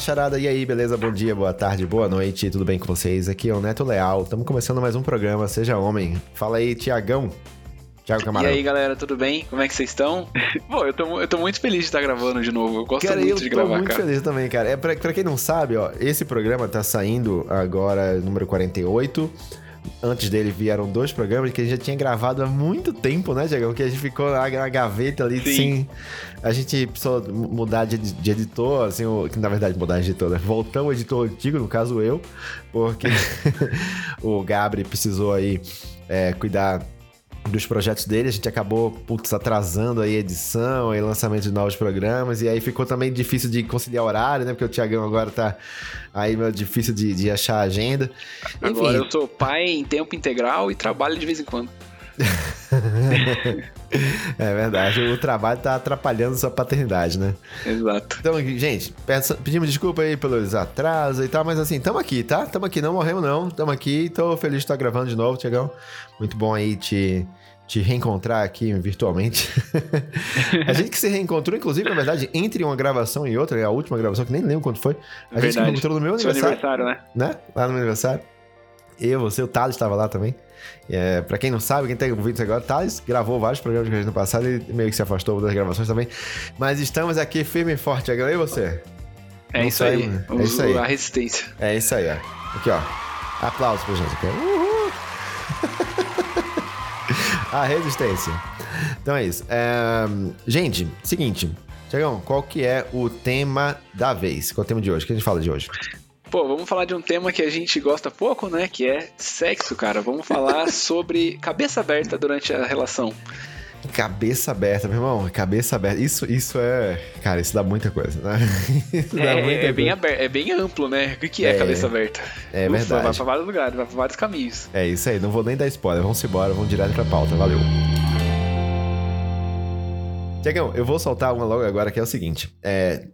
macharada, e aí, beleza? Bom dia, boa tarde, boa noite, tudo bem com vocês? Aqui é o Neto Leal, estamos começando mais um programa Seja Homem. Fala aí, Tiagão. Tiago Camarão. E aí, galera, tudo bem? Como é que vocês estão? Pô, eu tô, eu tô muito feliz de estar gravando de novo. Eu gosto cara, muito de gravar, cara. Eu tô muito feliz também, cara. É pra, pra quem não sabe, ó, esse programa tá saindo agora, número 48. Antes dele vieram dois programas que a gente já tinha gravado há muito tempo, né, Diego? Que a gente ficou na, na gaveta ali Sim. sem. A gente precisou mudar de, de editor, assim, o, que na verdade mudar de editor, né? Voltamos ao editor antigo, no caso eu, porque o Gabri precisou aí é, cuidar dos projetos dele, a gente acabou, putz, atrasando aí a edição e lançamento de novos programas, e aí ficou também difícil de conciliar horário, né? Porque o Tiagão agora tá aí meio difícil de, de achar a agenda. Agora Enfim. eu sou pai em tempo integral e trabalho de vez em quando. é verdade, o trabalho tá atrapalhando sua paternidade, né? Exato. Então, gente, peço, pedimos desculpa aí pelos atrasos e tal, mas assim, tamo aqui, tá? Tamo aqui, não morremos não, tamo aqui, tô feliz de estar gravando de novo, Tiagão. Muito bom aí te, te reencontrar aqui virtualmente. a gente que se reencontrou, inclusive, na verdade, entre uma gravação e outra, é a última gravação, que nem lembro quando foi. A verdade. gente se reencontrou no meu aniversário. aniversário, né? Né? Lá no meu aniversário. Eu, você, o Thales estava lá também. É, pra quem não sabe, quem tem ouvido agora, Thales gravou vários programas com a gente no passado e meio que se afastou das gravações também. Mas estamos aqui firme e forte. Agora e você? É isso, aí. Né? é isso aí. A resistência. É isso aí, ó. Aqui, ó. Aplausos pra gente. Aqui. Uhul! a resistência. Então é isso. É... Gente, seguinte. Tiagão, qual que é o tema da vez? Qual é o tema de hoje? O que a gente fala de hoje? Pô, vamos falar de um tema que a gente gosta pouco, né? Que é sexo, cara. Vamos falar sobre cabeça aberta durante a relação. Cabeça aberta, meu irmão. Cabeça aberta. Isso, isso é. Cara, isso dá muita coisa, né? Isso é, muita é, coisa. Bem aberto, é bem amplo, né? O que é, é cabeça aberta? É Ufa, verdade. Vai pra vários lugares, vai pra vários caminhos. É isso aí, não vou nem dar spoiler. Vamos embora, vamos direto pra pauta. Valeu. Tiagão, eu vou soltar uma logo agora que é o seguinte. É,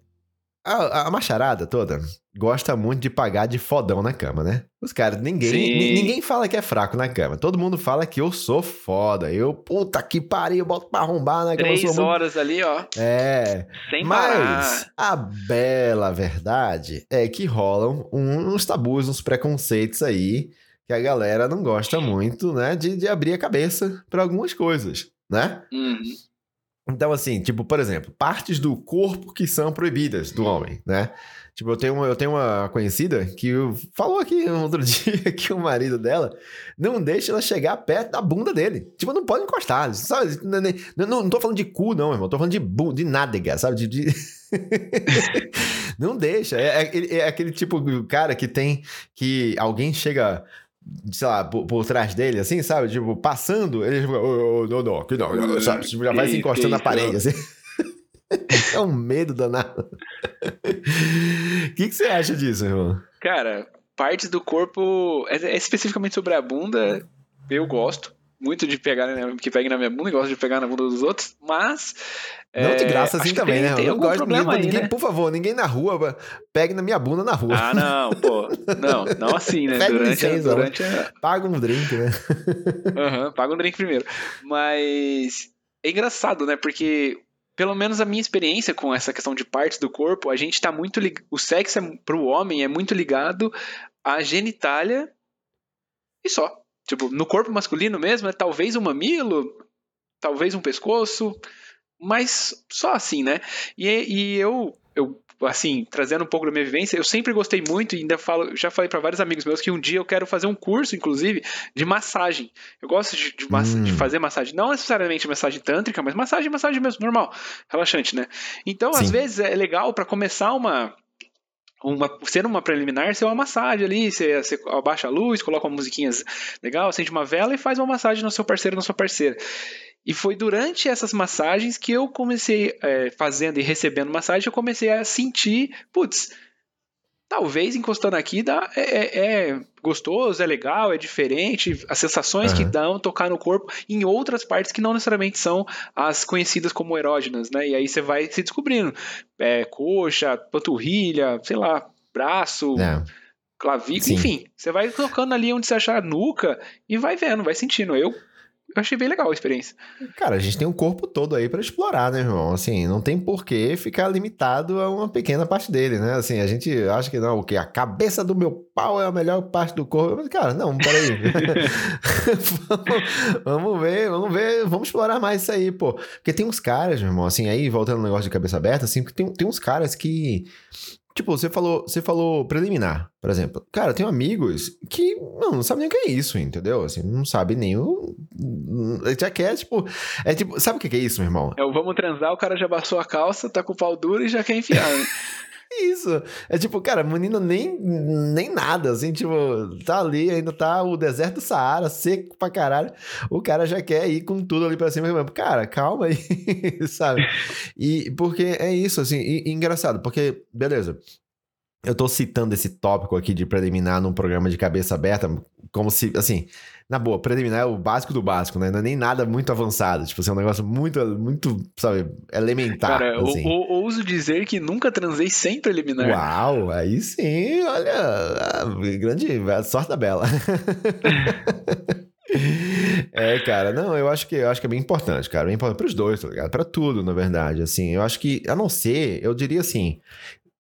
a, a, macharada toda gosta muito de pagar de fodão na cama, né? Os caras, ninguém, ninguém fala que é fraco na cama. Todo mundo fala que eu sou foda. Eu, puta que pariu, eu boto pra arrombar na cama. Três horas muito... ali, ó. É. Sem Mas parar. a bela verdade é que rolam uns tabus, uns preconceitos aí que a galera não gosta muito, né? De, de abrir a cabeça para algumas coisas, né? Uhum. Então, assim, tipo, por exemplo, partes do corpo que são proibidas do homem, né? Tipo, eu tenho uma, eu tenho uma conhecida que falou aqui outro dia que o marido dela não deixa ela chegar perto da bunda dele. Tipo, não pode encostar, sabe? Não, não, não tô falando de cu, não, irmão. Tô falando de bunda, de nádega, sabe? De, de... não deixa. É, é, é aquele tipo de cara que tem que alguém chega sei lá, por, por, trás dele, assim, sabe? Tipo, passando, ele oh, oh, não, não, que não, sabe? Tipo, já vai se encostando na parede, assim. é um medo danado. O que, que você acha disso, irmão? Cara, partes do corpo, é, é especificamente sobre a bunda, eu gosto muito de pegar, né, que pegue na minha bunda, gosto de pegar na bunda dos outros, mas não de graça assim também, tem, né? Tem eu não gosto de ninguém, aí, ninguém né? por favor, ninguém na rua pegue na minha bunda na rua. Ah, não, pô. Não, não assim, né? durante, licença, durante a... Paga um drink, né? Aham, uhum, paga um drink primeiro. Mas é engraçado, né? Porque pelo menos a minha experiência com essa questão de partes do corpo, a gente tá muito lig... o sexo é, pro homem é muito ligado à genitália e só. Tipo, no corpo masculino mesmo, é talvez um mamilo, talvez um pescoço, mas só assim, né? E, e eu, eu, assim, trazendo um pouco da minha vivência, eu sempre gostei muito e ainda falo, já falei para vários amigos meus que um dia eu quero fazer um curso, inclusive, de massagem. Eu gosto de, de, massa, hum. de fazer massagem, não necessariamente massagem tântrica, mas massagem, massagem mesmo, normal, relaxante, né? Então, Sim. às vezes é legal para começar uma uma, sendo uma preliminar, ser uma massagem ali, você, você abaixa a luz, coloca uma musiquinha legal, acende uma vela e faz uma massagem no seu parceiro, na sua parceira. E foi durante essas massagens que eu comecei, é, fazendo e recebendo massagem, eu comecei a sentir, putz, talvez encostando aqui dá, é, é, é gostoso, é legal, é diferente, as sensações uhum. que dão tocar no corpo em outras partes que não necessariamente são as conhecidas como erógenas, né? E aí você vai se descobrindo, é, coxa, panturrilha, sei lá, braço, é. clavícula, enfim, você vai tocando ali onde você achar nuca e vai vendo, vai sentindo. Eu achei bem legal a experiência. Cara, a gente tem um corpo todo aí para explorar, né, irmão? Assim, não tem por que ficar limitado a uma pequena parte dele, né? Assim, a gente acha que não, o que a cabeça do meu pau é a melhor parte do corpo. Mas, cara, não, peraí. vamos, vamos ver, vamos ver, vamos explorar mais isso aí, pô. Porque tem uns caras, meu irmão, assim, aí voltando ao negócio de cabeça aberta, assim, tem, tem uns caras que Tipo, você falou, você falou preliminar, por exemplo. Cara, eu tenho amigos que não, não sabem nem o que é isso, entendeu? Assim, não sabe nem o. Já quer, tipo. É tipo, sabe o que é isso, meu irmão? É o vamos transar, o cara já baixou a calça, tá com o pau duro e já quer enfiar, né? Isso. É tipo, cara, menino nem, nem nada, assim, tipo, tá ali, ainda tá o deserto do Saara, seco pra caralho. O cara já quer ir com tudo ali pra cima. Cara, calma aí, sabe? E porque é isso, assim, e, e engraçado, porque, beleza, eu tô citando esse tópico aqui de preliminar num programa de cabeça aberta, como se, assim, na boa, preliminar é o básico do básico, né? Não é nem nada muito avançado. Tipo, assim, é um negócio muito, muito, sabe, elementar. Cara, assim. eu, ouso dizer que nunca transei sem preliminar. Uau, aí sim, olha, grande, sorte da bela. É, cara, não, eu acho que eu acho que é bem importante, cara, bem importante para os dois, tá ligado? Para tudo, na verdade, assim. Eu acho que a não ser, eu diria assim,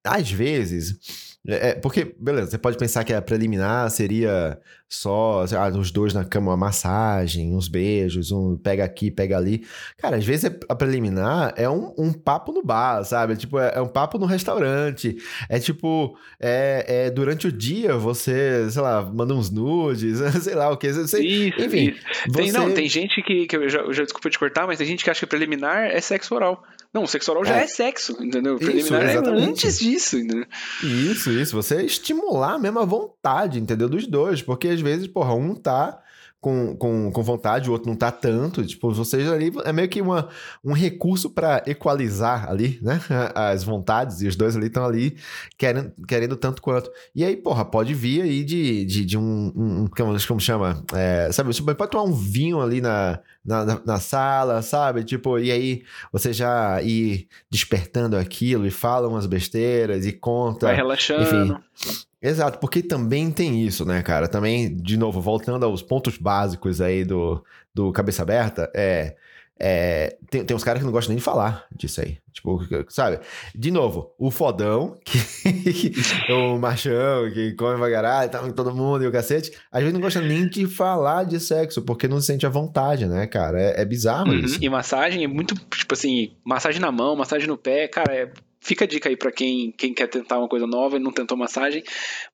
às vezes é, é, porque, beleza, você pode pensar que a preliminar seria só ah, os dois na cama, uma massagem, uns beijos, um pega aqui, pega ali. Cara, às vezes a preliminar é um, um papo no bar, sabe? É, tipo, é, é, um papo no restaurante. É tipo, é, é, durante o dia você, sei lá, manda uns nudes, sei lá o que. Você, isso, enfim. Isso. Você... Tem, não, tem gente que, que eu já, eu já desculpa te cortar, mas tem gente que acha que preliminar é sexo oral. Não, o sexo oral já é, é sexo, entendeu? Preliminar isso, é antes disso, entendeu? Isso, isso. Você estimular mesmo a vontade, entendeu? Dos dois. Porque às vezes, porra, um tá com, com, com vontade, o outro não tá tanto. Tipo, vocês ali é meio que uma, um recurso para equalizar ali, né? As vontades, e os dois ali estão ali querendo, querendo tanto quanto. E aí, porra, pode vir aí de, de, de um, um, Como, chama? É, sabe, você pode tomar um vinho ali na, na, na, sala, sabe? Tipo, e aí você já ir despertando aquilo e fala umas besteiras e conta. Vai relaxando. Enfim. Exato, porque também tem isso, né, cara? Também, de novo, voltando aos pontos básicos aí do, do Cabeça Aberta, é. É, tem, tem uns caras que não gostam nem de falar disso aí. Tipo, sabe? De novo, o fodão, que, o machão, que come vagaralho, tá todo mundo e o cacete, às vezes não gosta nem de falar de sexo, porque não se sente à vontade, né, cara? É, é bizarro uhum. isso. E massagem é muito, tipo assim, massagem na mão, massagem no pé, cara, é Fica a dica aí para quem, quem quer tentar uma coisa nova e não tentou massagem.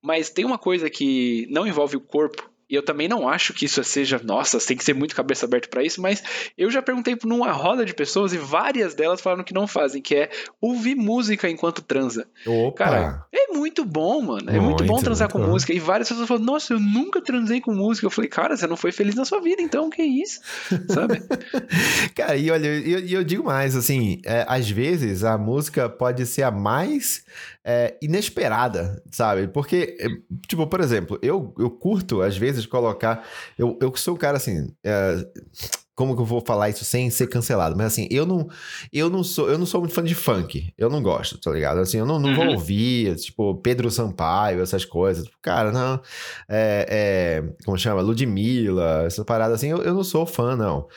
Mas tem uma coisa que não envolve o corpo, e eu também não acho que isso seja, nossa, tem que ser muito cabeça aberta para isso, mas eu já perguntei por uma roda de pessoas e várias delas falaram que não fazem, que é ouvir música enquanto transa. Opa. Cara, é muito bom, mano. É muito, muito bom transar muito com bom. música. E várias pessoas falam, nossa, eu nunca transei com música. Eu falei, cara, você não foi feliz na sua vida, então, que isso? Sabe? cara, e olha, eu, eu digo mais, assim, é, às vezes a música pode ser a mais é, inesperada, sabe? Porque, é, tipo, por exemplo, eu, eu curto, às vezes, colocar. Eu, eu sou o cara assim. É, como que eu vou falar isso sem ser cancelado? Mas assim, eu não, eu não sou, eu não sou muito fã de funk. Eu não gosto, tá ligado? Assim, eu não, não vou uhum. ouvir, tipo, Pedro Sampaio, essas coisas. Cara, não. É, é, como chama? Ludmilla, essa parada assim, eu, eu não sou fã, não.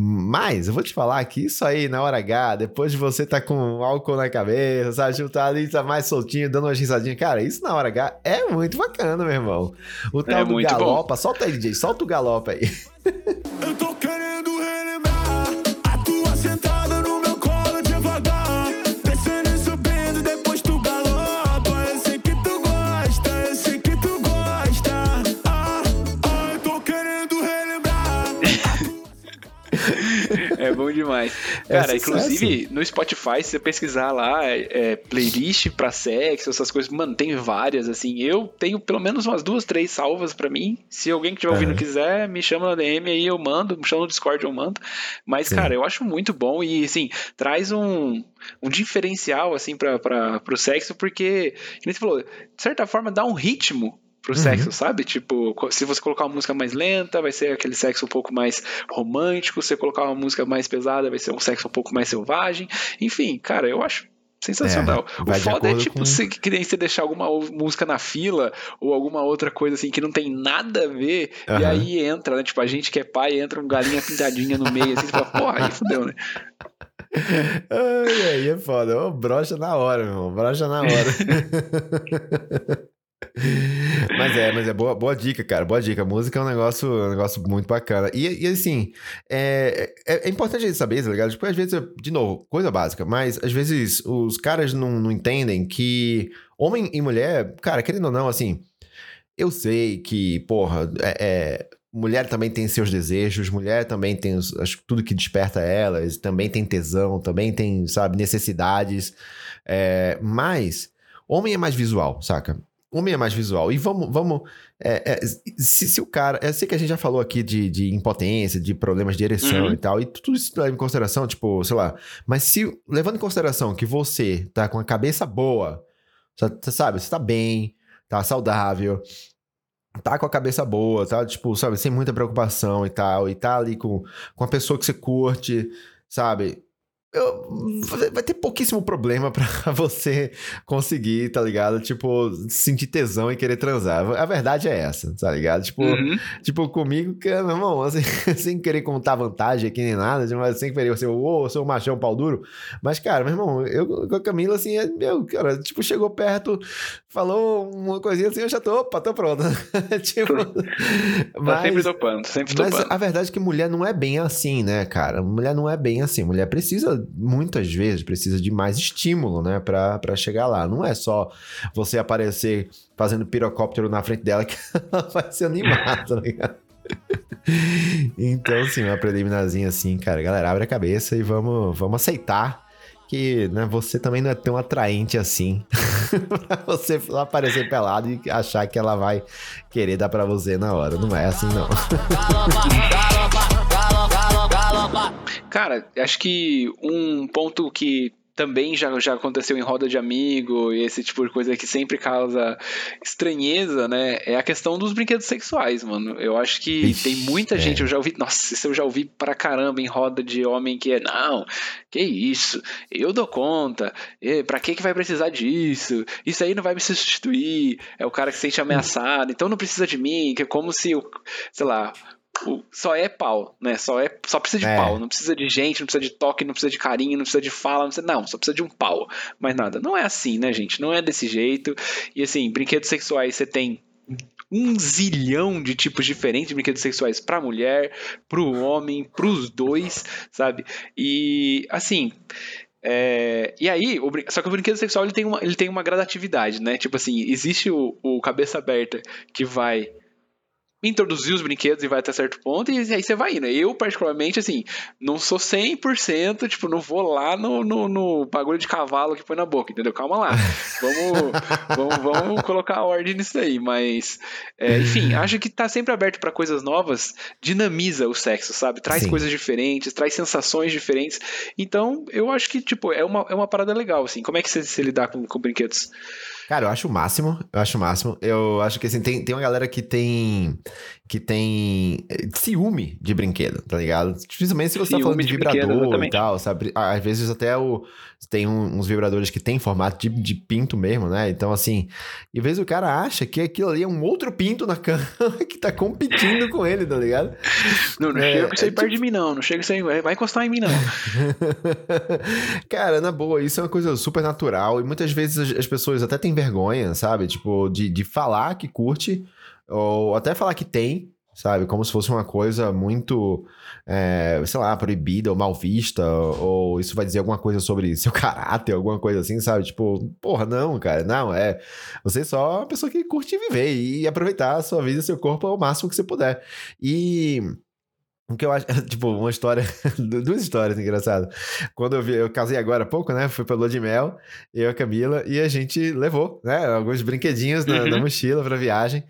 Mas eu vou te falar que isso aí na hora H, depois de você tá com álcool na cabeça, sabe? Tipo, tá ali, tá mais soltinho, dando umas risadinhas. Cara, isso na hora H é muito bacana, meu irmão. O tal é do galopa, bom. solta aí, DJ, solta o galopa aí. Eu tô É bom demais. Cara, é inclusive no Spotify, se você pesquisar lá, é, playlist pra sexo, essas coisas, mano, tem várias, assim. Eu tenho pelo menos umas duas, três salvas pra mim. Se alguém que estiver ouvindo uhum. quiser, me chama na DM aí, eu mando, me chama no Discord, eu mando. Mas, Sim. cara, eu acho muito bom e, assim, traz um, um diferencial, assim, pra, pra, pro sexo, porque, como você falou, de certa forma dá um ritmo pro uhum. sexo, sabe? Tipo, se você colocar uma música mais lenta, vai ser aquele sexo um pouco mais romântico, se você colocar uma música mais pesada, vai ser um sexo um pouco mais selvagem. Enfim, cara, eu acho Sensacional. É, o foda é tipo com... você que você deixar alguma música na fila ou alguma outra coisa assim que não tem nada a ver, uhum. e aí entra, né? Tipo, a gente que é pai, entra um galinha pintadinha no meio, assim, você fala, porra, aí fudeu, né? Ai, aí é foda. Ô, brocha na hora, meu irmão. Brocha na hora. mas é, mas é boa, boa dica, cara. Boa dica. música é um negócio, um negócio muito bacana. E, e assim, é, é, é, importante a gente saber, tá ligado? Tipo, às vezes, de novo, coisa básica, mas às vezes os caras não, não entendem que homem e mulher, cara, querendo ou não, assim, eu sei que, porra, é, é mulher também tem seus desejos, mulher também tem os, tudo que desperta elas, também tem tesão, também tem, sabe, necessidades. É, mas homem é mais visual, saca? Homem é mais visual. E vamos. vamos é, é, se, se, o cara. Eu sei que a gente já falou aqui de, de impotência, de problemas de ereção uhum. e tal, e tudo isso leva em consideração, tipo, sei lá. Mas se, levando em consideração que você tá com a cabeça boa, você sabe, você tá bem, tá saudável, tá com a cabeça boa, tá, tipo, sabe, sem muita preocupação e tal, e tá ali com, com a pessoa que você curte, sabe? Eu, vai ter pouquíssimo problema para você conseguir, tá ligado? Tipo, sentir tesão e querer transar. A verdade é essa, tá ligado? Tipo, uhum. tipo comigo, que, meu irmão, assim, sem querer contar vantagem aqui nem nada, mas sem querer ser, ô, oh, sou um machão pau duro. Mas, cara, meu irmão, eu com a Camila, assim, é, meu, cara, tipo, chegou perto, falou uma coisinha assim, eu já tô, opa, tô pronto. tipo, mas, tá sempre topando, sempre topando. Mas a verdade é que mulher não é bem assim, né, cara? Mulher não é bem assim. Mulher precisa muitas vezes precisa de mais estímulo, né, para chegar lá. Não é só você aparecer fazendo pirocóptero na frente dela que ela vai se animar, tá ligado? então, assim, uma preliminarzinha assim, cara, galera, abre a cabeça e vamos, vamos aceitar que né, você também não é tão atraente assim pra você aparecer pelado e achar que ela vai querer dar pra você na hora. Não é assim, não. Cara, acho que um ponto que também já, já aconteceu em roda de amigo e esse tipo de coisa que sempre causa estranheza, né? É a questão dos brinquedos sexuais, mano. Eu acho que Ixi, tem muita é. gente, eu já ouvi, nossa, isso eu já ouvi pra caramba em roda de homem que é, não, que isso, eu dou conta, e, pra que que vai precisar disso? Isso aí não vai me substituir, é o cara que se sente ameaçado, então não precisa de mim, que é como se, sei lá, só é pau, né? Só, é, só precisa de é. pau. Não precisa de gente, não precisa de toque, não precisa de carinho, não precisa de fala, não, precisa, não, só precisa de um pau. Mais nada. Não é assim, né, gente? Não é desse jeito. E assim, brinquedos sexuais você tem um zilhão de tipos diferentes de brinquedos sexuais para mulher, para o homem, para os dois, sabe? E assim, é, e aí, o, só que o brinquedo sexual ele tem uma, ele tem uma gradatividade, né? Tipo assim, existe o, o cabeça aberta que vai introduzir os brinquedos e vai até certo ponto, e aí você vai indo. Eu, particularmente, assim, não sou 100%, tipo, não vou lá no, no, no bagulho de cavalo que põe na boca, entendeu? Calma lá. Vamos, vamos, vamos colocar a ordem nisso aí, mas, é, enfim, acho que tá sempre aberto para coisas novas, dinamiza o sexo, sabe? Traz Sim. coisas diferentes, traz sensações diferentes. Então, eu acho que, tipo, é uma, é uma parada legal, assim. Como é que você se lidar com, com brinquedos? Cara, eu acho o máximo. Eu acho o máximo. Eu acho que assim, tem, tem uma galera que tem. Que tem eh, ciúme de brinquedo, tá ligado? Principalmente se você ciúme tá falando de, de vibrador e tal, sabe? Às vezes até o, tem um, uns vibradores que tem formato de, de pinto mesmo, né? Então, assim, e às vezes o cara acha que aquilo ali é um outro pinto na cama que tá competindo com ele, tá ligado? Não, não é, chega com isso aí é, perto tipo... de mim, não. Não chega isso aí, vai encostar em mim, não. cara, na boa, isso é uma coisa super natural e muitas vezes as, as pessoas até têm vergonha, sabe? Tipo, de, de falar que curte ou até falar que tem, sabe? Como se fosse uma coisa muito, é, sei lá, proibida ou mal vista, ou isso vai dizer alguma coisa sobre seu caráter, alguma coisa assim, sabe? Tipo, porra, não, cara, não, é. Você é só uma pessoa que curte viver e aproveitar a sua vida e seu corpo ao máximo que você puder. E o que eu acho, tipo, uma história, duas histórias engraçadas. Quando eu vi, eu casei agora há pouco, né? Fui pra lua de mel, eu e a Camila, e a gente levou, né? Alguns brinquedinhos na, uhum. na mochila pra viagem.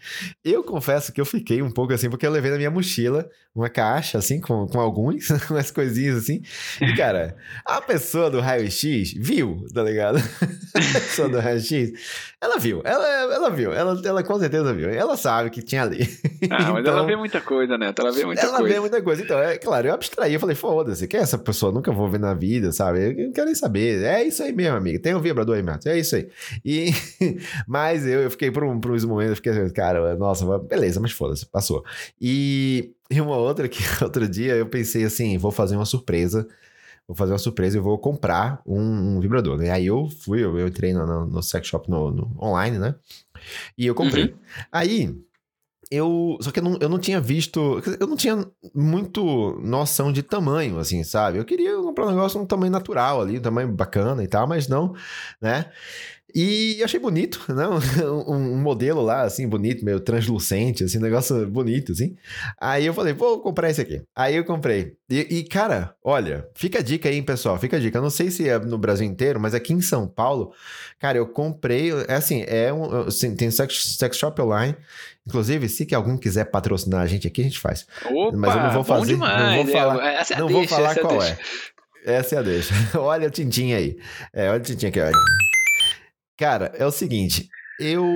Eu confesso que eu fiquei um pouco assim, porque eu levei na minha mochila uma caixa, assim, com, com alguns, umas coisinhas assim. E, cara, a pessoa do raio-x viu, tá ligado? a pessoa do raio-x, ela viu, ela, ela viu, ela, ela com certeza viu. Ela sabe que tinha ali. Ah, mas ela então vê muita coisa, né? Ela vê muita ela coisa. Ela vê muita coisa. Então, é claro, eu abstraí, eu falei, foda-se, quem é essa pessoa? Nunca vou ver na vida, sabe? Eu não quero nem saber. É isso aí mesmo, amigo. Tem um vibrador aí, Matos. É isso aí. E, mas eu, eu fiquei por, um, por uns momentos, eu fiquei assim, cara, nossa, beleza, mas foda-se, passou. E, e uma outra que outro dia eu pensei assim, vou fazer uma surpresa vou fazer uma surpresa, eu vou comprar um, um vibrador, né? Aí eu fui, eu, eu entrei no, no, no sex shop no, no, online, né? E eu comprei. Uhum. Aí, eu. Só que eu não, eu não tinha visto. Eu não tinha muito noção de tamanho, assim, sabe? Eu queria comprar um negócio um tamanho natural ali, um tamanho bacana e tal, mas não, né? E achei bonito, né? Um, um, modelo lá, assim, bonito, meio translucente, assim, um negócio bonito, assim. Aí eu falei, vou comprar esse aqui. Aí eu comprei. E, e, cara, olha, fica a dica aí, hein, pessoal, fica a dica. Eu não sei se é no Brasil inteiro, mas aqui em São Paulo, cara, eu comprei, é assim, é um, assim, tem sex, sex shop online. Inclusive, se que algum quiser patrocinar a gente aqui, a gente faz. Opa, mas eu não vou fazer, demais, não vou falar, essa é não deixa, vou falar qual é. Essa é a deixa. olha o tintim aí. É, olha o tintim aqui, olha. Cara, é o seguinte, eu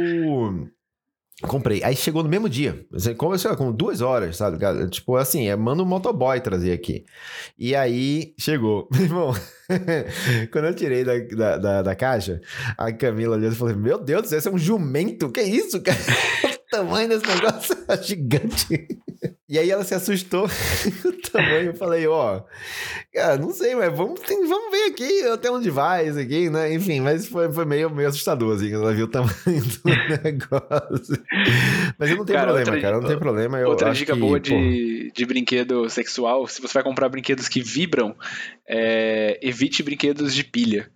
comprei. Aí chegou no mesmo dia. Começou com duas horas, sabe? Tipo assim, é, manda um motoboy trazer aqui. E aí chegou. Meu irmão, quando eu tirei da, da, da, da caixa, a Camila olhou e falou: Meu Deus esse é um jumento? Que isso, cara? Tamanho desse negócio é gigante. E aí ela se assustou o tamanho. Eu falei, ó, oh, cara, não sei, mas vamos, tem, vamos ver aqui até onde vai isso aqui, né? Enfim, mas foi, foi meio, meio assustador, assim, quando ela viu o tamanho do negócio. Mas eu não tenho cara, problema, outra, cara, não tem problema. Eu outra dica que, boa de, de brinquedo sexual, se você vai comprar brinquedos que vibram, é, evite brinquedos de pilha.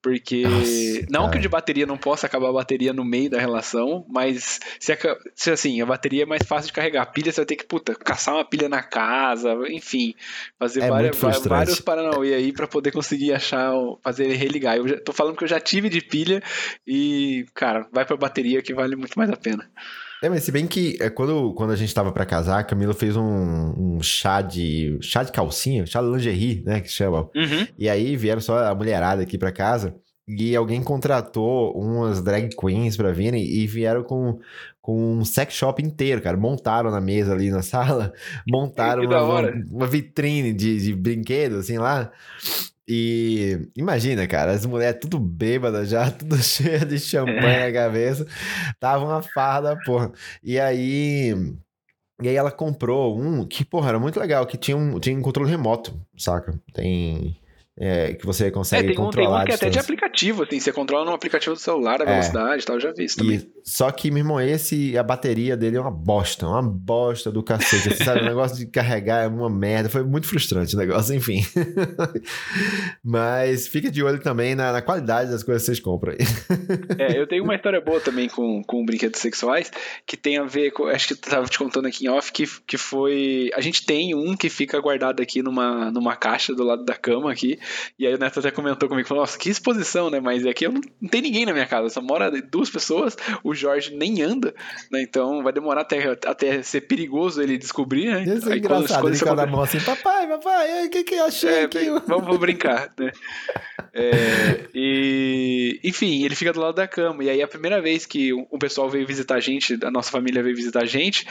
Porque Nossa, não cara. que o de bateria não possa acabar a bateria no meio da relação, mas se, se, assim, a bateria é mais fácil de carregar. A pilha você vai ter que, puta, caçar uma pilha na casa, enfim, fazer é várias, vários paranauê aí para poder conseguir achar, fazer ele religar. Eu já, tô falando que eu já tive de pilha e, cara, vai pra bateria que vale muito mais a pena. É, mas se bem que é, quando, quando a gente tava para casar, a Camila fez um, um, chá de chá de calcinha, chá de lingerie, né, que chama. Uhum. E aí vieram só a mulherada aqui para casa e alguém contratou umas drag queens para virem e vieram com, com um sex shop inteiro, cara. Montaram na mesa ali na sala, montaram uma, uma, vitrine de, de brinquedos, assim, lá. E imagina, cara, as mulheres tudo bêbadas já, tudo cheia de champanhe na cabeça. Tava uma farda, porra. E aí. E aí ela comprou um que, porra, era muito legal, que tinha um, tinha um controle remoto, saca? Tem é, que você consegue é, tem um, controlar. Tem um que é até de aplicativo, assim, você controla no aplicativo do celular a é. velocidade e tal, eu já vi isso também. E, só que, meu irmão, esse, a bateria dele é uma bosta, uma bosta do cacete. Você sabe, o negócio de carregar é uma merda, foi muito frustrante o negócio, enfim. Mas fica de olho também na, na, qualidade das coisas que vocês compram aí. é, eu tenho uma história boa também com, com brinquedos sexuais, que tem a ver com, acho que eu tava te contando aqui em off, que, que foi, a gente tem um que fica guardado aqui numa, numa caixa do lado da cama aqui, e aí o Neto até comentou comigo, falou, nossa, que exposição, né? Mas aqui eu não, não tem ninguém na minha casa, só mora duas pessoas, o Jorge nem anda, né? Então vai demorar até, até ser perigoso ele descobrir, né? Isso é aí, engraçado, quando, quando ele mão assim, papai, papai, o que que eu achei é? Vamos, vamos brincar, né? É, e, enfim, ele fica do lado da cama, e aí a primeira vez que o pessoal veio visitar a gente, a nossa família veio visitar a gente,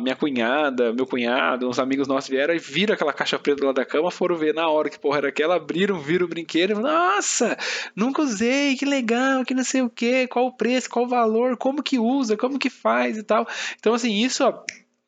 minha cunhada, meu cunhado, uns amigos nossos vieram e viram aquela caixa preta do lado da cama, foram ver na hora que porra era aquela, abriram, viram o brinquedo e falaram, nossa, nunca usei, que legal, que não sei o que, qual o preço, qual o valor, como que usa, como que faz e tal. Então, assim, isso ó,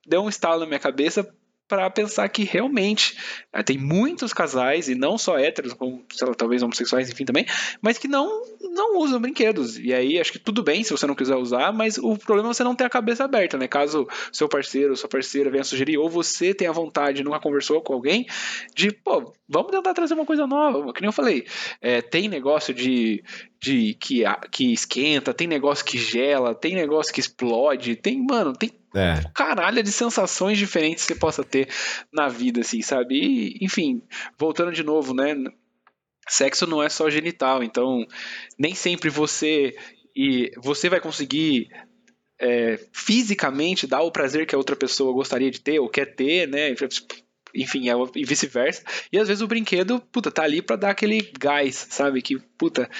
deu um estalo na minha cabeça para pensar que realmente é, tem muitos casais, e não só héteros, como lá, talvez homossexuais, enfim, também, mas que não, não usam brinquedos. E aí acho que tudo bem se você não quiser usar, mas o problema é você não ter a cabeça aberta, né? Caso seu parceiro ou sua parceira venha sugerir, ou você tenha vontade, nunca conversou com alguém, de, pô, vamos tentar trazer uma coisa nova. Que nem eu falei, é, tem negócio de, de que, que esquenta, tem negócio que gela, tem negócio que explode, tem, mano, tem é. caralho de sensações diferentes que você possa ter na vida, assim, sabe? E, enfim, voltando de novo, né? Sexo não é só genital, então nem sempre você e você vai conseguir é, fisicamente dar o prazer que a outra pessoa gostaria de ter ou quer ter, né? Enfim, é, e vice-versa. E às vezes o brinquedo, puta, tá ali para dar aquele gás, sabe? Que, puta,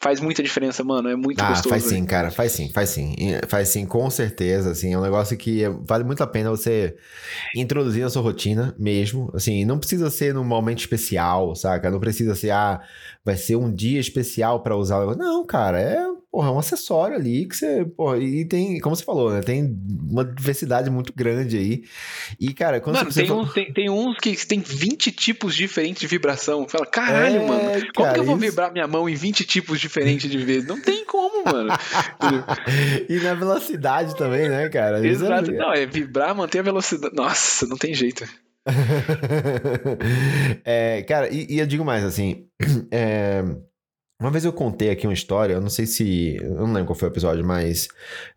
faz muita diferença, mano. É muito ah, gostoso. faz sim, cara. Faz sim, faz sim. Faz sim, com certeza, assim. É um negócio que é- vale muito a pena você introduzir na sua rotina mesmo. Assim, não precisa ser num momento especial, saca? Não precisa ser, ah, vai ser um dia especial pra usar. Não, cara, é, porra, é um acessório ali que você, porra, e tem, como você falou, né? Tem uma diversidade muito grande aí. E, cara, quando Mano, você tem fala- uns, tem, tem uns que tem 20 tipos diferentes de vibração. Fala, caralho, É, mano. Como cara, que eu vou isso- vibrar minha mão em 20 tipos diferentes de vezes? Não tem como, mano. E na velocidade também, né, cara? É Exato. Não, é vibrar, manter a velocidade. Nossa, não tem jeito. É, cara, e, e eu digo mais, assim, é, uma vez eu contei aqui uma história, eu não sei se, eu não lembro qual foi o episódio, mas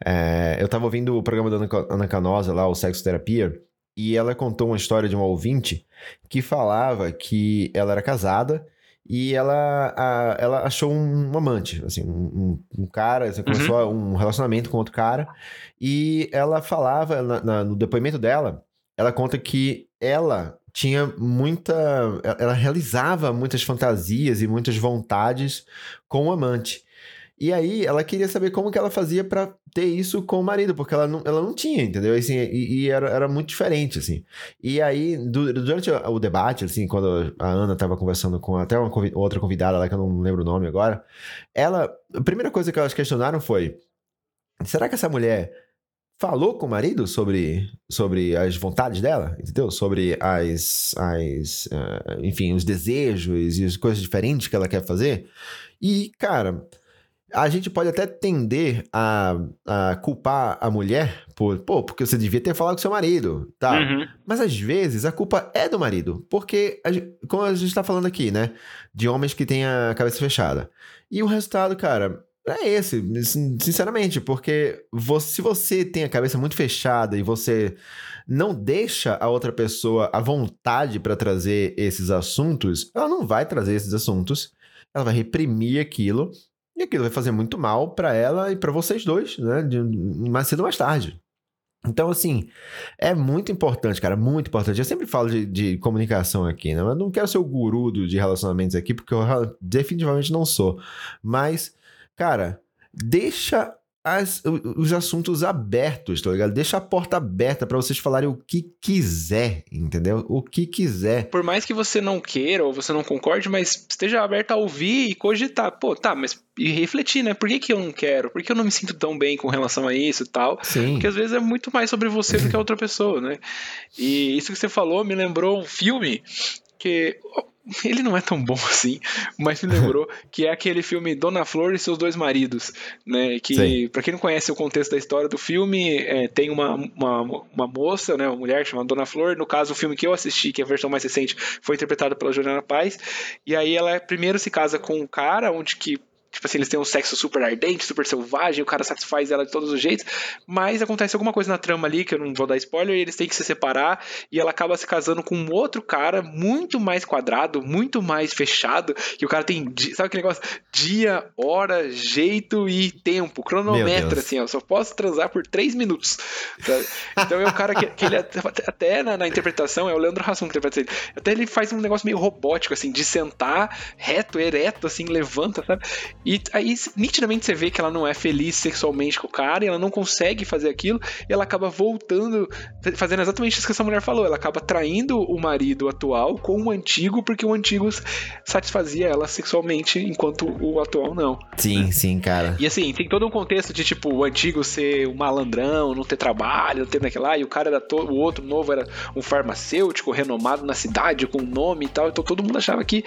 é, eu tava ouvindo o programa da Ana, Ca- Ana Canosa lá, o Sexo Terapia, e ela contou uma história de uma ouvinte que falava que ela era casada e ela, a- ela achou um amante, assim, um, um- um cara, assim, começou a- um relacionamento com outro cara, e ela falava, na- na- no depoimento dela, ela conta que ela tinha muita. Ela realizava muitas fantasias e muitas vontades com o amante. E aí ela queria saber como que ela fazia pra ter isso com o marido, porque ela não, ela não tinha, entendeu? Assim, e, e era, era muito diferente, assim. E aí, du- durante o debate, assim, quando a Ana tava conversando com até uma convi- outra convidada lá, que eu não lembro o nome agora, ela. A primeira coisa que elas questionaram foi: será que essa mulher falou com o marido sobre, sobre as vontades dela, entendeu? Sobre as, as ah, enfim, os desejos e as coisas diferentes que ela quer fazer. E, cara, a gente pode até tender a, a culpar a mulher por, pô, porque você devia ter falado com seu marido, tá? Uhum. Mas às vezes a culpa é do marido, porque, a como a gente tá falando aqui, né? De homens que têm a cabeça fechada. E o resultado, cara, é esse, sin- sinceramente, porque você- se você tem a cabeça muito fechada e você não deixa a outra pessoa à vontade para trazer esses assuntos, ela não vai trazer esses assuntos, ela vai reprimir aquilo. E aquilo vai fazer muito mal para ela e para vocês dois, né? De, mais cedo ou mais tarde. Então, assim, é muito importante, cara, muito importante. Eu sempre falo de, de comunicação aqui, né? Eu não quero ser o guru de relacionamentos aqui, porque eu definitivamente não sou. Mas, cara, deixa as- os assuntos abertos, tá ligado? Deixa a porta aberta pra vocês falarem o que quiser, entendeu? O que quiser. Por mais que você não queira ou você não concorde, mas esteja aberto a ouvir e cogitar. Pô, tá, mas e refletir, né? Por que, que eu não quero? Por que eu não me sinto tão bem com relação a isso e tal? Sim. Porque às vezes é muito mais sobre você do que a outra pessoa, né? E isso que você falou me lembrou um filme que. Ele não é tão bom assim, mas me lembrou que é aquele filme Dona Flor e seus dois maridos, né? Que, pra quem não conhece o contexto da história do filme, é, tem uma, uma, uma moça, né? Uma mulher chamada Dona Flor. No caso, o filme que eu assisti, que é a versão mais recente, foi interpretado pela Juliana Paz. E aí ela primeiro se casa com um cara onde que. Tipo assim, eles têm um sexo super ardente, super selvagem, o cara satisfaz ela de todos os jeitos, mas acontece alguma coisa na trama ali, que eu não vou dar spoiler, e eles têm que se separar, e ela acaba se casando com um outro cara muito mais quadrado, muito mais fechado, que o cara tem, sabe aquele negócio? Dia, hora, jeito e tempo, cronometra, assim, ó, só posso transar por três minutos. sabe? Então é o cara que, que ele até, até na, na interpretação, é o Leandro Hassum que interpreta ele, até ele faz um negócio meio robótico, assim, de sentar reto, ereto, assim, levanta, sabe? E aí, nitidamente, você vê que ela não é feliz sexualmente com o cara e ela não consegue fazer aquilo e ela acaba voltando, fazendo exatamente isso que essa mulher falou. Ela acaba traindo o marido atual com o antigo porque o antigo satisfazia ela sexualmente enquanto o atual não. Sim, sim, cara. E assim, tem todo um contexto de tipo o antigo ser um malandrão, não ter trabalho, não ter naquilo lá, e o cara era todo, o outro novo era um farmacêutico renomado na cidade com nome e tal. Então todo mundo achava que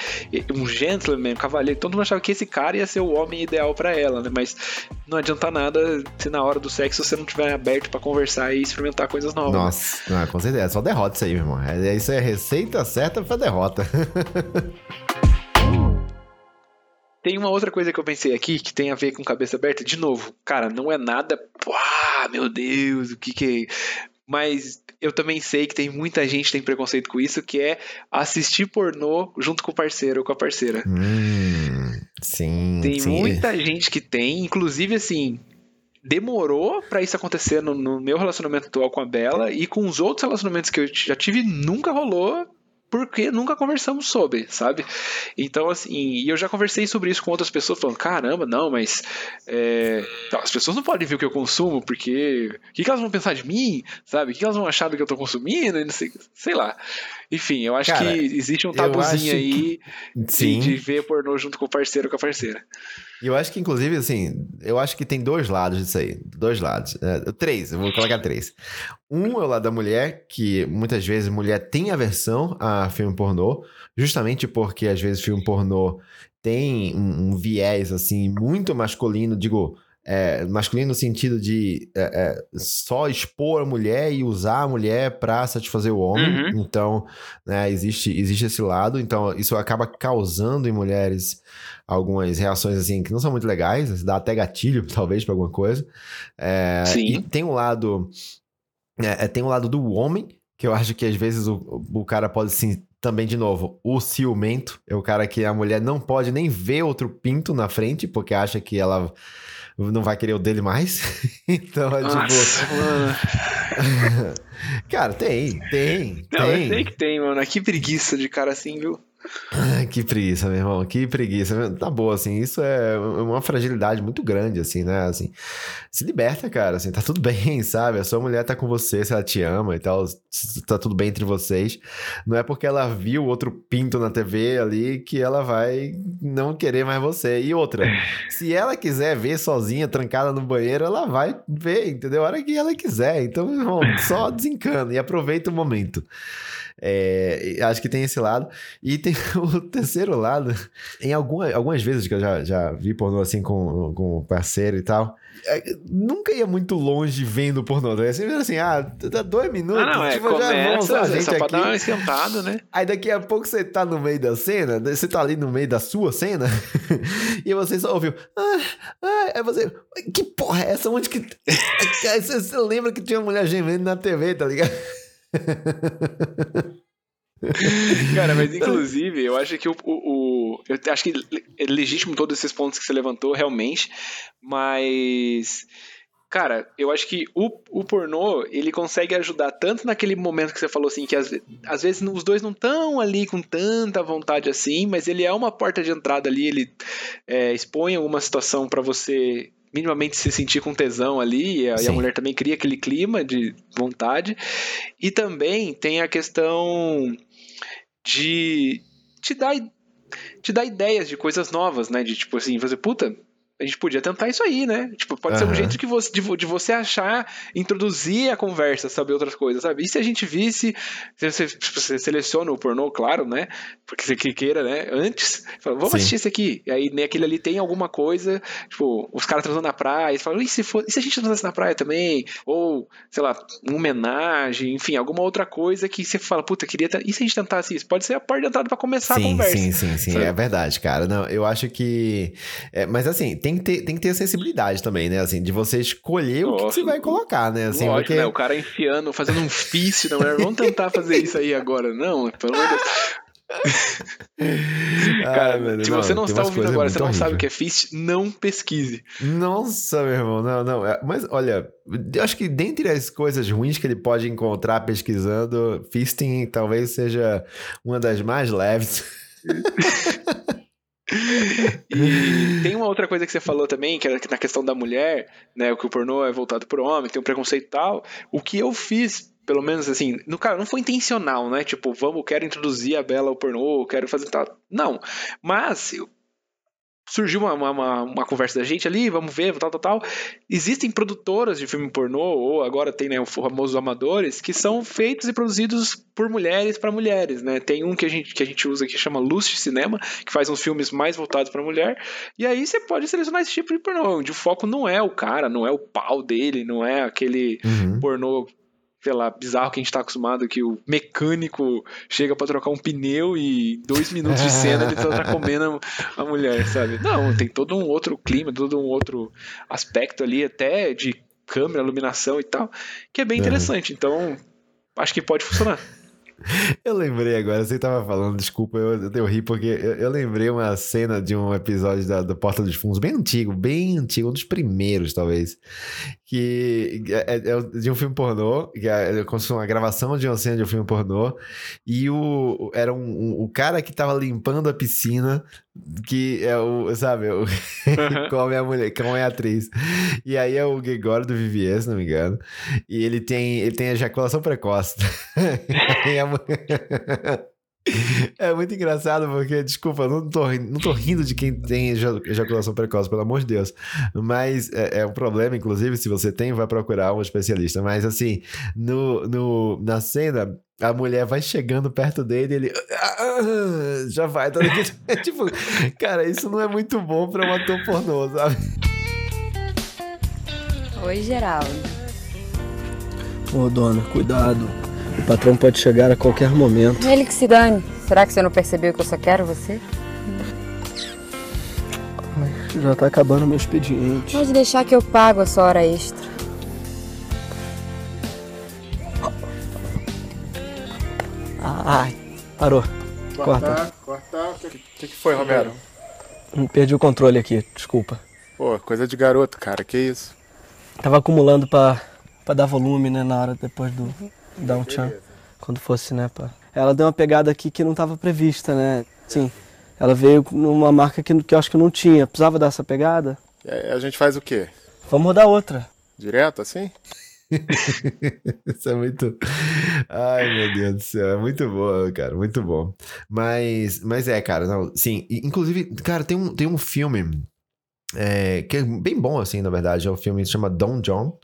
um gentleman, um cavaleiro, todo mundo achava que esse cara ia ser o homem ideal pra ela, né? Mas não adianta nada se na hora do sexo você não tiver aberto pra conversar e experimentar coisas novas. Nossa, não, com certeza. É só derrota isso aí, meu irmão. É, isso é receita certa pra derrota. Tem uma outra coisa que eu pensei aqui que tem a ver com cabeça aberta. De novo, cara, não é nada. Ah, meu Deus, o que que é. Mas eu também sei que tem muita gente que tem preconceito com isso, que é assistir pornô junto com o parceiro ou com a parceira. hum, sim. Tem sim. muita gente que tem, inclusive assim. Demorou pra isso acontecer no, no meu relacionamento atual com a Bela e com os outros relacionamentos que eu já tive, nunca rolou porque nunca conversamos sobre, sabe? Então, assim, e eu já conversei sobre isso com outras pessoas, falando, caramba, não, mas é, as pessoas não podem ver o que eu consumo, porque o que, que elas vão pensar de mim, sabe? O que, que elas vão achar do que eu tô consumindo, sei, sei lá. Enfim, eu acho Cara, que existe um tabuzinho aí que... de, de ver pornô junto com o parceiro ou com a parceira. E eu acho que, inclusive, assim, eu acho que tem dois lados disso aí. Dois lados. É, três, eu vou colocar três. Um é o lado da mulher, que muitas vezes mulher tem aversão a filme pornô, justamente porque às vezes filme pornô tem um, um viés, assim, muito masculino, digo, é, masculino no sentido de é, é, só expor a mulher e usar a mulher para satisfazer o homem. Uhum. Então, né, existe, existe esse lado. Então, isso acaba causando em mulheres algumas reações assim que não são muito legais, dá até gatilho, talvez, para alguma coisa. É, Sim. E tem um lado. É, é, tem um lado do homem, que eu acho que às vezes o, o cara pode sim. Também, de novo, o ciumento é o cara que a mulher não pode nem ver outro pinto na frente, porque acha que ela não vai querer o dele mais. então é Nossa, tipo. Mano. cara, tem, tem. Não, tem. eu sei que tem, mano. Que preguiça de cara assim, viu? Que preguiça, meu irmão, que preguiça. Tá boa, assim, isso é uma fragilidade muito grande, assim, né? Assim, se liberta, cara, assim, tá tudo bem, sabe? A sua mulher tá com você, se ela te ama e tal, tá tudo bem entre vocês. Não é porque ela viu outro pinto na TV ali que ela vai não querer mais você. E outra, se ela quiser ver sozinha, trancada no banheiro, ela vai ver, entendeu? A hora que ela quiser. Então, meu irmão, só desencana e aproveita o momento. É, acho que tem esse lado. E tem o terceiro lado. Em alguma, algumas vezes que eu já, já vi pornô assim com, com parceiro e tal. É, nunca ia muito longe vendo pornô. Né? Sempre assim, ah, dá dois minutos. Ah, não, é, tipo, começa, já a gente só aqui. dar uma esquentada, né? Aí daqui a pouco você tá no meio da cena, você tá ali no meio da sua cena, e você só ouviu. Ah, ah, aí você. Que porra é essa? Onde que. você lembra que tinha uma mulher gemendo na TV, tá ligado? Cara, mas inclusive, eu acho que o, o, o, Eu acho que é legítimo todos esses pontos que você levantou, realmente. Mas. Cara, eu acho que o, o pornô, ele consegue ajudar tanto naquele momento que você falou assim, que às, às vezes os dois não estão ali com tanta vontade assim, mas ele é uma porta de entrada ali, ele é, expõe alguma situação para você minimamente se sentir com tesão ali, e a, e a, mulher também cria aquele clima de vontade. E também tem a questão de te dar, te dar ideias de coisas novas, né? De tipo assim, fazer, puta, a gente podia tentar isso aí, né? Tipo, pode uhum. ser um jeito que você, de, de, você achar, introduzir a conversa, saber outras coisas, sabe? E se a gente visse, você, você seleciona o pornô, claro, né? Porque você queira, né? Antes, fala, vamos Sim. assistir esse aqui. E aí, naquele ali tem alguma coisa, tipo, os caras transando na praia, e falam, e se, for, e se a gente transasse na praia também? Ou, sei lá, uma homenagem, enfim, alguma outra coisa que você fala, puta, queria. E se a gente tentasse isso? Pode ser a porta de entrada pra começar sim, a conversa. Sim, sim, sim. Sabe? É verdade, cara. Não, eu acho que. É, mas assim, tem que ter, tem que ter sensibilidade também, né? Assim, de você escolher Lógico. o que você vai colocar, né? Assim, Lógico, porque... né? O cara enfiando, fazendo um fist na mulher. Vamos tentar fazer isso aí agora. Não, pelo amor de Deus. Cara, se você não está ouvindo agora, você não horrível. sabe o que é fist, não pesquise. Nossa, meu irmão, não, não. É, mas olha, eu acho que dentre as coisas ruins que ele pode encontrar pesquisando, fisting talvez seja uma das mais leves. e tem uma outra coisa que você falou também, que era na questão da mulher, né? O que o pornô é voltado por homem, tem um preconceito e tal. O que eu fiz, pelo menos assim, no cara, não foi intencional, né? Tipo, vamos, quero introduzir a Bela ao pornô, quero fazer tal. Não. Mas surgiu uma, uma, uma, conversa da gente ali, vamos ver, tal, tal, tal. Existem produtoras de filme pornô, ou agora tem né, os famosos amadores, que são feitos e produzidos por mulheres para mulheres, né? Tem um que a gente, que a gente usa que chama Lust Cinema, que faz uns filmes mais voltados para mulher, e aí você pode selecionar esse tipo de pornô, onde o foco não é o cara, não é o pau dele, não é aquele uhum. pornô sei lá, bizarro que a gente tá acostumado, que o mecânico chega para trocar um pneu e dois minutos de cena ele tá, tá comendo a mulher, sabe? Não, tem todo um outro clima, todo um outro aspecto ali, até de câmera, iluminação e tal, que é bem interessante. Então, acho que pode funcionar. Eu lembrei agora, você tava falando, desculpa, eu, eu ri porque eu, eu, lembrei uma cena de um episódio da, do Porta dos Fundos, bem antigo, bem antigo, um dos primeiros, talvez, que é, é, é de um filme pornô, que é, é como se uma gravação de uma cena de um filme pornô, e o, era um, um, o cara que tava limpando a piscina, que é o, sabe, o, uhum. come a mulher, come a atriz. E aí é o Gregório do Vivier, se não me engano, e ele tem, ele tem ejaculação precoce. É muito engraçado porque, desculpa, não tô, não tô rindo de quem tem ejaculação precoce, pelo amor de Deus. Mas é, é, um problema, inclusive, se você tem, vai procurar um especialista. Mas assim, no, no, na cena, a mulher vai chegando perto dele e ele. Ah, ah, já vai, tá é, tipo, cara, isso não é muito bom pra um ator pornô, sabe? Oi, Geraldo. Ô, dona, cuidado. O patrão pode chegar a qualquer momento. Ele que se dane. Será que você não percebeu que eu só quero você? Ai, já tá acabando meu expediente. Pode deixar que eu pago a sua hora extra. Ai, parou. Corta. Corta. O que, que, que foi, Romero? Perdi o controle aqui, desculpa. Pô, coisa de garoto, cara, que isso? Tava acumulando pra, pra dar volume, né, na hora depois do, dar um tchan. Quando fosse, né, pá. Ela deu uma pegada aqui que não estava prevista, né? Sim. Ela veio numa marca que, que eu acho que não tinha. Precisava dar essa pegada. A gente faz o quê? Vamos rodar outra. Direto, assim? Isso é muito. Ai, meu Deus do céu. É muito bom, cara. Muito bom. Mas, mas é, cara. Não, sim. Inclusive, cara, tem um, tem um filme é, que é bem bom, assim, na verdade. É um filme que se chama Don John.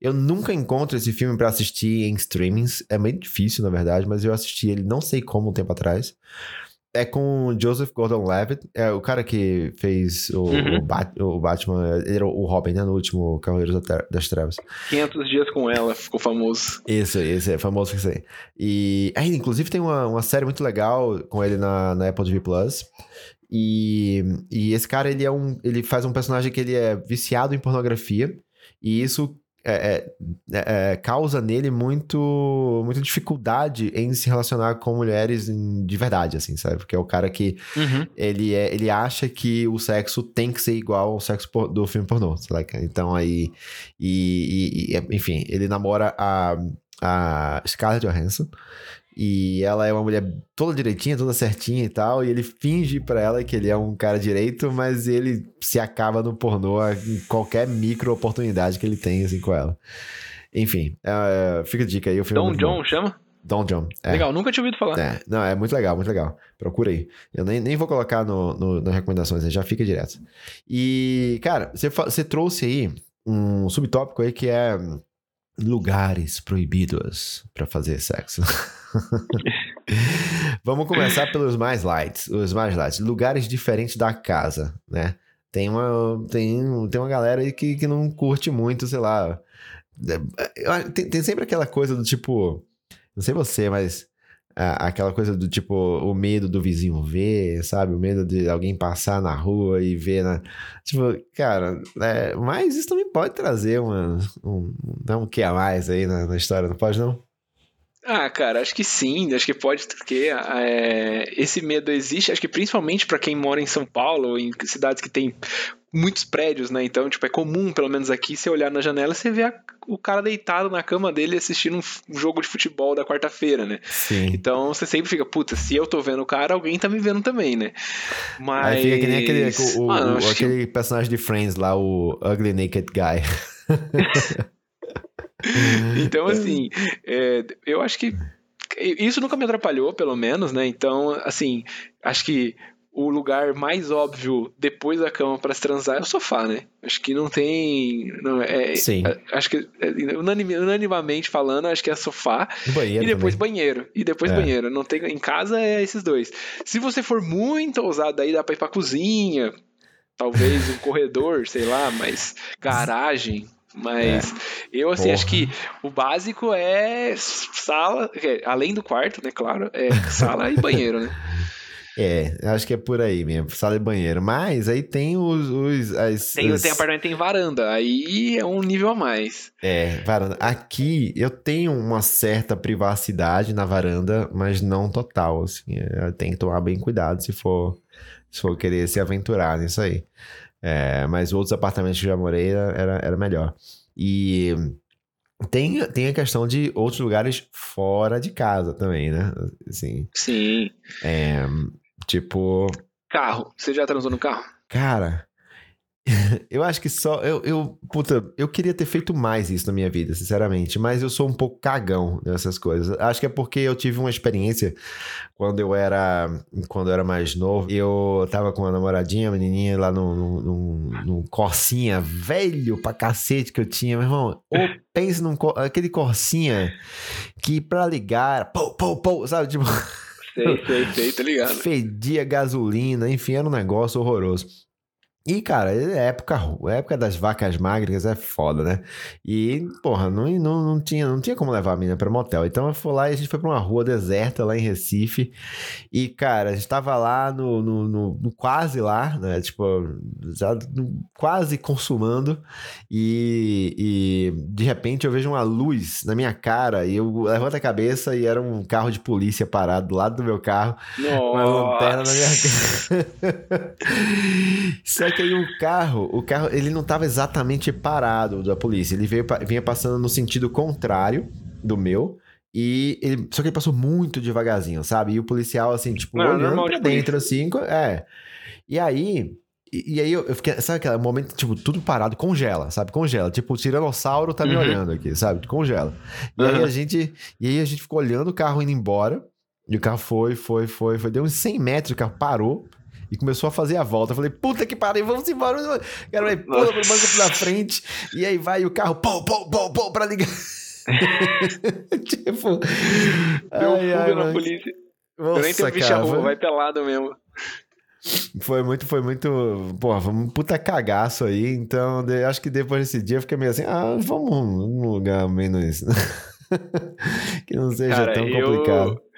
Eu nunca encontro esse filme para assistir em streamings. É meio difícil, na verdade, mas eu assisti ele não sei como um tempo atrás. É com Joseph Gordon-Levitt, é o cara que fez o, uhum. o, Bat, o, Batman, ele era o Robin, né, no último Cavaleiros das Trevas. 500 dias com ela, ficou famoso. Isso, esse é famoso isso aí. E aí, inclusive, tem uma, uma série muito legal com ele na, na Apple TV Plus. E, e esse cara, ele é um, ele faz um personagem que ele é viciado em pornografia. E isso é, é, é, causa nele muito muita dificuldade em se relacionar com mulheres de verdade, assim, sabe? Porque é o cara que uhum. ele, é, ele acha que o sexo tem que ser igual ao sexo do filme pornô, sabe? Então aí, e, e, enfim, ele namora a, a Scarlett Johansson e ela é uma mulher toda direitinha, toda certinha e tal. E ele finge para ela que ele é um cara direito, mas ele se acaba no pornô em qualquer micro oportunidade que ele tem, assim, com ela. Enfim, uh, fica a dica aí. O filme Don é John bom. chama? Don John. É. Legal, nunca tinha ouvido falar. É, não, é muito legal, muito legal. Procura aí. Eu nem, nem vou colocar no, no, nas recomendações, já fica direto. E, cara, você, você trouxe aí um subtópico aí que é lugares proibidos para fazer sexo. Vamos começar pelos mais lights, os mais lights, lugares diferentes da casa, né? Tem uma, tem, tem uma galera aí que, que não curte muito, sei lá. Tem, tem sempre aquela coisa do tipo, não sei você, mas aquela coisa do tipo, o medo do vizinho ver, sabe? O medo de alguém passar na rua e ver na. Tipo, cara, é, mas isso também pode trazer uma, um. Não um que a mais aí na, na história, não pode não? Ah, cara, acho que sim, acho que pode, porque é, esse medo existe, acho que principalmente para quem mora em São Paulo, em cidades que tem muitos prédios, né? Então, tipo, é comum, pelo menos aqui, você olhar na janela, você vê a, o cara deitado na cama dele assistindo um, jogo de futebol da quarta-feira, né? Sim. Então, você sempre fica, puta, se eu tô vendo o cara, alguém tá me vendo também, né? Mas... Aí fica que nem aquele, o, Mano, o, aquele que... personagem de Friends lá, o Ugly Naked Guy. então, assim, é, eu acho que isso nunca me atrapalhou, pelo menos, né? Então, assim, acho que o lugar mais óbvio depois da cama para se transar é o sofá, né? Acho que não tem. Não, é, Sim. Acho que, é, unanim, unanimamente falando, acho que é sofá. Banheiro e depois também. banheiro. E depois é. banheiro. Não tem, em casa é esses dois. Se você for muito ousado, aí dá pra ir pra cozinha. Talvez um corredor, sei lá, mas garagem. Mas é. eu, assim, Porra. acho que o básico é sala, além do quarto, né, claro, é sala e banheiro, né? É, acho que é por aí mesmo, sala e banheiro. Mas aí tem os. os as, Tem, as- tem apartamento tem varanda, aí é um nível a mais. É, varanda. Aqui eu tenho uma certa privacidade na varanda, mas não total, assim. Eu tenho que tomar bem cuidado se for, se for querer se aventurar nisso aí. É, mas outros apartamentos que eu já morei era, era, melhor. E tem, tem a questão de outros lugares fora de casa também, né? Assim, Sim. é, tipo, Carro. Você já transou no carro? Cara, eu acho que só. Eu, eu, puta, eu queria ter feito mais isso na minha vida, sinceramente, mas eu sou um pouco cagão nessas coisas. Acho que é porque eu tive uma experiência quando eu era. Quando eu era mais novo. Eu tava com uma namoradinha, uma menininha lá no, no, no, no Corsinha velho pra cacete que eu tinha, meu irmão. Ou pense num. aquele Corsinha que pra ligar. Pô, pô, pô, sabe? Tipo. Sei, sei, sei, tá ligado. Fedia gasolina, enfim, era um negócio horroroso. E, cara, é época, ru- a época das vacas magras é foda, né? E, porra, não, não, não, tinha, não tinha como levar a menina pra motel. Então eu fui lá e a gente foi pra uma rua deserta lá em Recife. E, cara, a gente tava lá no, no, no- no quase lá, né? Tipo, já quase consumando. E, e de repente eu vejo uma luz na minha cara e eu levanto a cabeça e era um carro de polícia parado do lado do meu carro. Uma lanterna na minha cara. Só que aí o carro, o carro, ele não tava exatamente parado da polícia. Ele veio, vinha passando no sentido contrário do meu. E ele, só que ele passou muito devagarzinho, sabe? E o policial, assim, tipo, Não, olhando normal pra de dentro, assim, é. E aí, e, e aí eu, eu fiquei, sabe aquele momento, tipo, tudo parado, congela, sabe? Congela. Tipo, o tiranossauro tá me Uhum. olhando aqui, sabe? Congela. E aí Uhum. a gente, e aí a gente ficou olhando o carro indo embora. E o carro foi, foi, foi, foi. Deu uns 100 metros, o carro parou e começou a fazer a volta. Eu falei, puta que pariu, vamos embora. vamos. O cara vai, pula pro banco pra frente. E aí vai o carro, pô, pô, pô, pô, pra ligar. tipo. Deu ai, ai, fuga na mano. polícia. eu nem Nossa, tenho bicho a rua, vai pelado mesmo. foi muito, foi muito. Porra, foi um puta cagaço aí. Então, de- acho que depois desse dia eu fiquei meio assim, ah, vamos num lugar menos. que não seja Cara, tão complicado. Eu,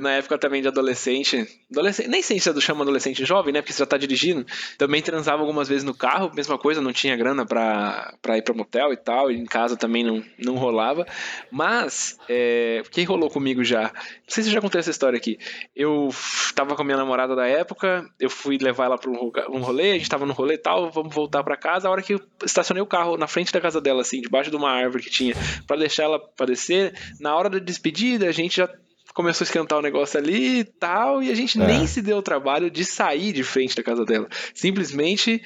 na época também de adolescente, adolescente nem sei se eu chamo adolescente jovem, né? Porque você já tá dirigindo. Também transava algumas vezes no carro, mesma coisa, não tinha grana pra, pra ir pra motel e tal. E em casa também não, não rolava. Mas, é, o que rolou comigo já? Não sei se eu já contei essa história aqui. Eu tava com a minha namorada da época, eu fui levar ela pra um, um rolê, a gente tava no rolê e tal, vamos voltar pra casa. A hora que eu estacionei o carro na frente da casa dela, assim, debaixo de uma árvore que tinha, pra deixar ela pra descer, na hora da despedida, a gente já começou a esquentar o negócio ali e tal, e a gente É. nem se deu o trabalho de sair de frente da casa dela. Simplesmente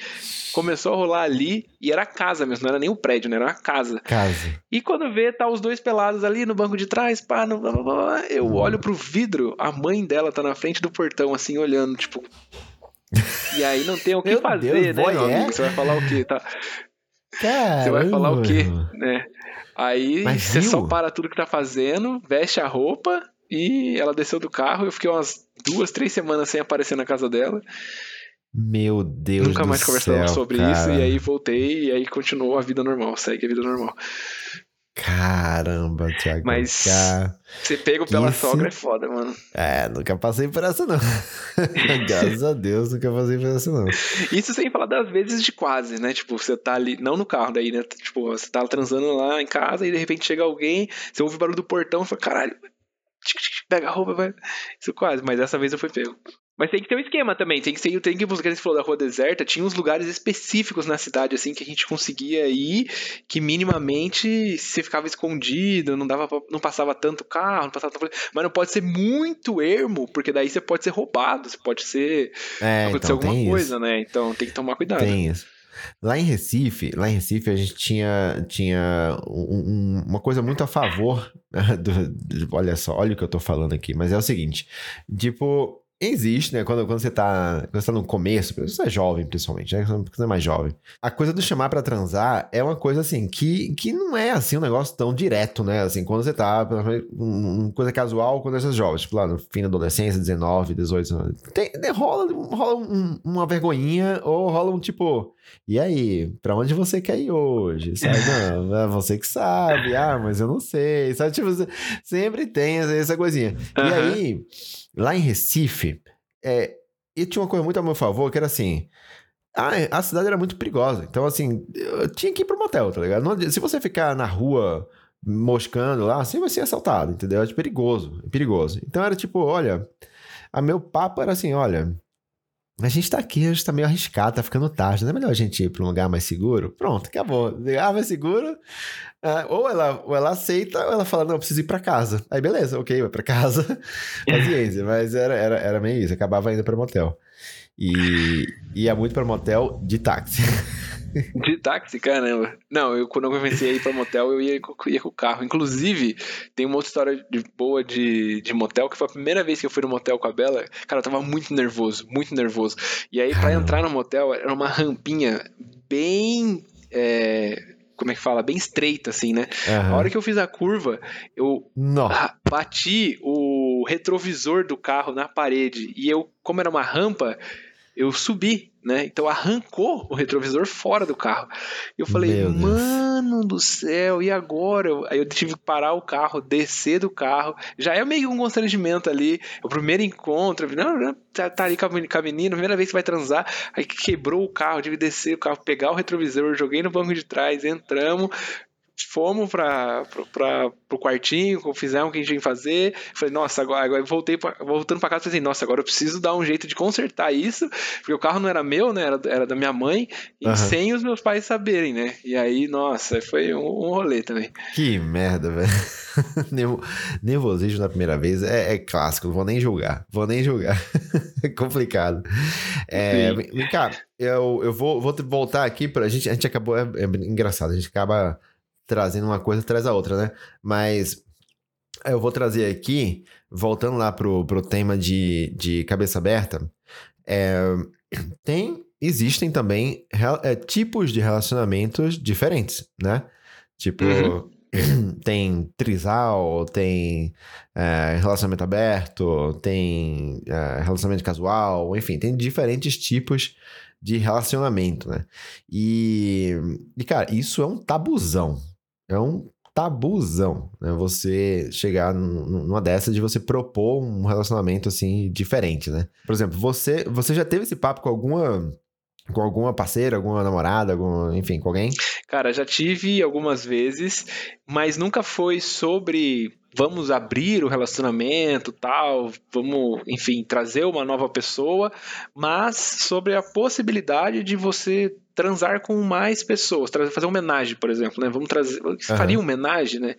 começou a rolar ali, e era a casa mesmo, não era nem o prédio, né? Era a casa. Casa. E quando vê, tá os dois pelados ali no banco de trás, pá, no, blá, blá, blá, eu olho pro vidro, a mãe dela tá na frente do portão, assim, olhando, tipo. E aí não tem o que Meu fazer, Deus, né, boy, meu é? amigo? Você vai falar o quê, tá? Caramba. Você vai falar o quê, né? Aí Mas você viu? só para tudo que tá fazendo, veste a roupa e ela desceu do carro. Eu fiquei umas duas, três semanas sem aparecer na casa dela. Meu Deus Nunca do mais conversamos céu, sobre cara. isso. E aí voltei e aí continuou a vida normal, segue a vida normal. Caramba, Thiago. Mas- Cara... Você pego pela sogra é foda, mano. É, nunca passei por essa, não. Graças a Deus, nunca passei por essa, não. Isso sem falar das vezes de quase, né? Tipo, você tá ali, não no carro daí, né? Tipo, você tá transando lá em casa e de repente chega alguém, você ouve o barulho do portão e fala, caralho, pega a roupa, vai. Isso quase, mas dessa vez eu fui pego. Mas tem que ter um esquema também, tem que ser, tem que buscar, você falou da rua deserta, tinha uns lugares específicos na cidade, assim, que a gente conseguia ir, que minimamente você ficava escondido, não dava pra- não passava tanto carro, não passava tanto... Mas não pode ser muito ermo, porque daí você pode ser roubado, você pode ser É, acontecer então alguma coisa, isso. né? Então tem que tomar cuidado. Tem isso. Lá em Recife, lá em Recife a gente tinha, tinha um- um- uma coisa muito a favor do, do- olha só, olha o que eu tô falando aqui, mas é o seguinte, tipo, existe, né, quando, quando você tá, quando você tá no começo, você é jovem principalmente, né, quando você é mais jovem, a coisa do chamar pra transar é uma coisa assim, que, que não é assim um negócio tão direto, né, assim, quando você tá, um- uma coisa casual quando você é jovem, tipo lá no fim da adolescência, 19, 18, 19, tem, rola, rola um- uma vergonhinha ou rola um tipo, e aí, pra onde você quer ir hoje? Sabe? Não, é você que sabe. Ah, mas eu não sei. Sabe? Tipo, se- sempre tem essa, essa coisinha. E Aham. aí, lá em Recife, é, e tinha uma coisa muito a meu favor, que era assim. A, a cidade era muito perigosa. Então, assim, eu tinha que ir pro motel, tá ligado? Não se você ficar na rua moscando lá, assim vai ser assaltado, entendeu? É perigoso, é perigoso. Então era tipo, olha, a meu papo era assim, olha, a gente tá aqui, a gente tá meio arriscado, tá ficando tarde, não é melhor a gente ir pra um lugar mais seguro? Pronto, acabou. Lugar mais seguro, ah, ou, ela, ou ela aceita, ou ela fala, não, eu preciso ir pra casa. Aí beleza, ok, vai pra casa, paciência. Mas era, era, era meio isso, acabava indo pro motel. E ia muito pro motel de táxi. De táxi, caramba. Não, eu quando eu comecei a ir pra motel, eu ia, com- ia com o carro. Inclusive, tem uma outra história de- boa de, de motel, que foi a primeira vez que eu fui no motel com a Bela. Cara, eu tava muito nervoso, muito nervoso. E aí, pra Caramba. entrar no motel, era uma rampinha bem. é, como é que fala? Bem estreita, assim, né? A hora que eu fiz a curva, eu Nossa. bati o retrovisor do carro na parede. E eu, como era uma rampa, eu subi, né? Então arrancou o retrovisor fora do carro. E eu falei, Meu Deus. mano do céu, e agora? Aí eu tive que parar o carro, descer do carro. Já é meio um constrangimento ali. O primeiro encontro, não, tá, tá ali com a, men- com a menina, primeira vez que vai transar. Aí quebrou o carro, tive que descer o carro, pegar o retrovisor, joguei no banco de trás, entramos. Fomos pra, pro quartinho, fizemos o que a gente tinha que fazer. Falei, nossa, agora, agora eu voltei pra, voltando pra casa, pensei, nossa, agora eu preciso dar um jeito de consertar isso, porque o carro não era meu, né? Era, era da minha mãe, e Aham. sem os meus pais saberem, né? E aí, nossa, foi um, um rolê também. Que merda, velho. Nervo- Nervosismo na primeira vez é, é clássico, vou nem julgar. Vou nem julgar. é complicado. É, vem cá, eu, eu vou, vou voltar aqui pra gente. A gente acabou. É, é engraçado, a gente acaba trazendo uma coisa traz a outra, né? Mas eu vou trazer aqui, voltando lá pro, pro tema de, de cabeça aberta. é, tem. Existem também é, tipos de relacionamentos diferentes, né? Tipo, Uhum. tem trisal, tem é, relacionamento aberto, tem é, relacionamento casual, enfim, tem diferentes tipos de relacionamento, né? E, e, cara, isso é um tabuzão. É um tabuzão, né? Você chegar num- numa dessa de você propor um relacionamento assim diferente, né? Por exemplo, você, você já teve esse papo com alguma com alguma parceira, alguma namorada, algum, enfim, com alguém? Cara, já tive algumas vezes, mas nunca foi sobre vamos abrir o relacionamento, tal, vamos, enfim, trazer uma nova pessoa, mas sobre a possibilidade de você transar com mais pessoas, trazer, fazer uma homenagem, por exemplo, né? Vamos trazer, faria uma homenagem, né?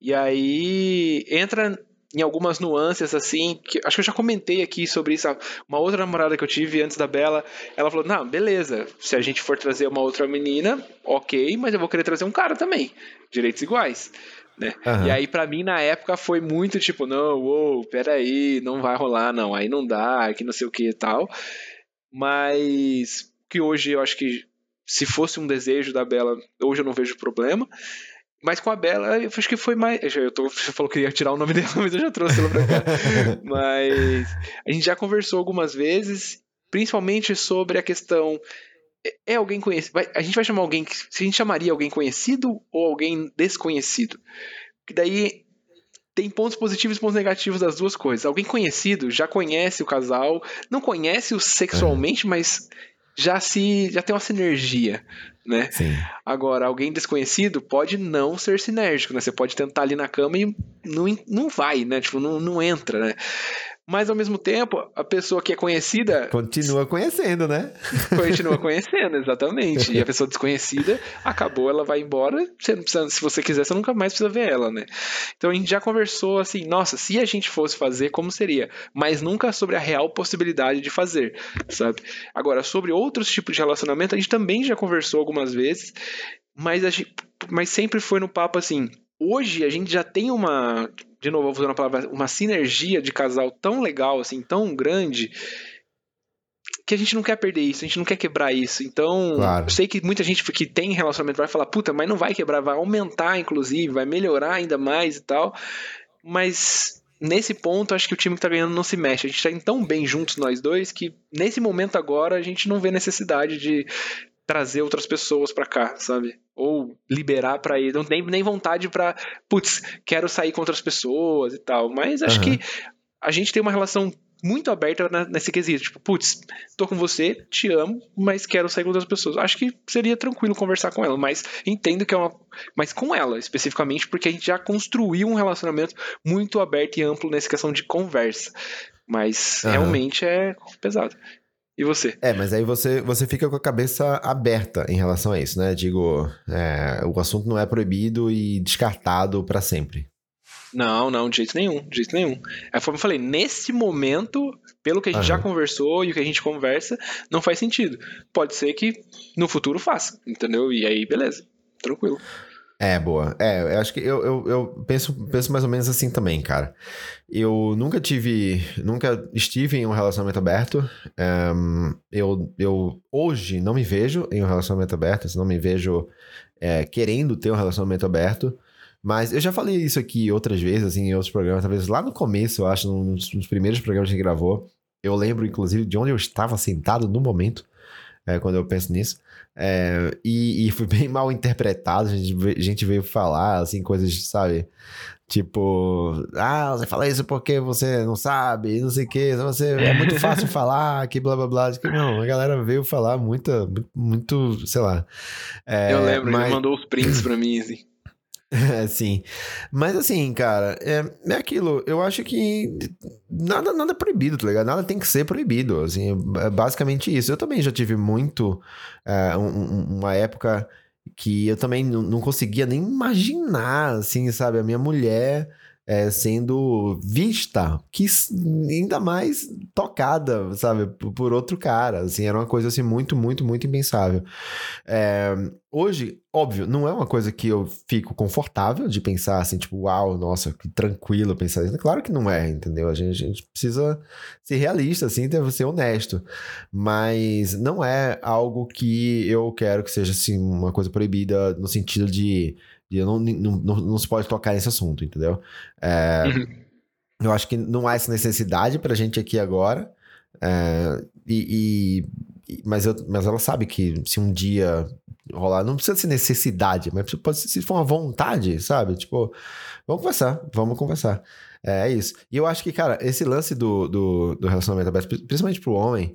E aí entra em algumas nuances assim, que acho que eu já comentei aqui sobre isso. Uma outra namorada que eu tive antes da Bela, ela falou: "Não, beleza, se a gente for trazer uma outra menina, OK, mas eu vou querer trazer um cara também, direitos iguais." Né? Aham. E aí, pra mim, na época, foi muito tipo, não, uou, peraí, não vai rolar, não, aí não dá, que não sei o que e tal. Mas que hoje eu acho que se fosse um desejo da Bela, hoje eu não vejo problema. Mas com a Bela, eu acho que foi mais. Eu tô, você falou que ia tirar o nome dela, mas eu já trouxe ela pra cá. mas a gente já conversou algumas vezes, principalmente sobre a questão. É- É alguém conhecido? A gente vai chamar alguém. Se a gente chamaria alguém conhecido ou alguém desconhecido? Que daí tem pontos positivos e pontos negativos das duas coisas. Alguém conhecido já conhece o casal, não conhece o sexualmente, mas já se já tem uma sinergia, né? Sim. Agora, alguém desconhecido pode não ser sinérgico, né? Você pode tentar ali na cama e não, não vai, né? Tipo, não, não entra, né? Mas ao mesmo tempo, a pessoa que é conhecida Continua conhecendo, né? continua conhecendo, exatamente. E a pessoa desconhecida acabou, ela vai embora. Você não precisa, se você quiser, você nunca mais precisa ver ela, né? Então a gente já conversou assim, nossa, se a gente fosse fazer, como seria? Mas nunca sobre a real possibilidade de fazer, sabe? Agora, sobre outros tipos de relacionamento, a gente também já conversou algumas vezes, mas, a gente, mas sempre foi no papo assim. Hoje a gente já tem uma, de novo, vou usar uma palavra, uma sinergia de casal tão legal, assim, tão grande, que a gente não quer perder isso, a gente não quer quebrar isso. Então, Claro. eu sei que muita gente que tem relacionamento vai falar, puta, mas não vai quebrar, vai aumentar, inclusive, vai melhorar ainda mais e tal. Mas nesse ponto, acho que o time que tá ganhando não se mexe. A gente tá indo tão bem juntos nós dois que nesse momento agora a gente não vê necessidade de trazer outras pessoas pra cá, sabe? Ou liberar pra ir. Não tem nem vontade pra, putz, quero sair com outras pessoas e tal. Mas acho Aham. que a gente tem uma relação muito aberta na- nesse quesito. Tipo, putz, tô com você, te amo, mas quero sair com outras pessoas. Acho que seria tranquilo conversar com ela, mas entendo que é uma. Mas com ela, especificamente, porque a gente já construiu um relacionamento muito aberto e amplo nessa questão de conversa. Mas Aham. realmente é pesado. E você? É, mas aí você, você fica com a cabeça aberta em relação a isso, né? Digo, é, o assunto não é proibido e descartado pra sempre. Não, não, de jeito nenhum, de jeito nenhum. É como eu falei, nesse momento, pelo que a gente já Aham. conversou e o que a gente conversa, não faz sentido. Pode ser que no futuro faça, entendeu? E aí, beleza, tranquilo. É, boa. É, eu acho que eu, eu, eu penso, penso mais ou menos assim também, cara. Eu nunca tive, nunca estive em um relacionamento aberto. Ehm, eu, eu hoje não me vejo em um relacionamento aberto, assim, não me vejo é, querendo ter um relacionamento aberto. Mas eu já falei isso aqui outras vezes, assim, em outros programas, talvez lá no começo, eu acho, nos, nos primeiros programas que a gente gravou. Eu lembro, inclusive, de onde eu estava sentado no momento, é, quando eu penso nisso. É, e, e foi bem mal interpretado. A gente, a gente veio falar, assim, coisas, sabe? Tipo, ah, você fala isso porque você não sabe, não sei o que, você é muito fácil falar, que blá blá blá. Não, a galera veio falar muita, muito, sei lá. É, eu lembro, mas- ele mandou os prints pra mim, assim. sim. Mas assim, cara, é, é aquilo. Eu acho que nada, nada é proibido, tá ligado? Nada tem que ser proibido. Assim, é basicamente isso. Eu também já tive muito. é, um- um- uma época que eu também não conseguia nem imaginar, assim, sabe? A minha mulher. É, sendo vista, que ainda mais tocada, sabe, por, outro cara, assim, era uma coisa assim muito, muito, muito impensável. É, hoje, óbvio, não é uma coisa que eu fico confortável de pensar assim, tipo, uau, nossa, que tranquilo pensar isso. Claro que não é, entendeu? A gente, a gente precisa ser realista, assim, ser honesto. Mas não é algo que eu quero que seja, assim, uma coisa proibida no sentido de, de não, não, não, não se pode tocar nesse assunto, entendeu? É, Uhum. Eu acho que não há essa necessidade pra gente aqui agora. É, e, e- e- mas, eu, mas ela sabe que se um dia rolar, não precisa ser necessidade, mas pode ser, se for uma vontade, sabe? Tipo, vamos conversar, vamos conversar. É, é isso. E eu acho que, cara, esse lance do, do, do relacionamento aberto, principalmente pro homem,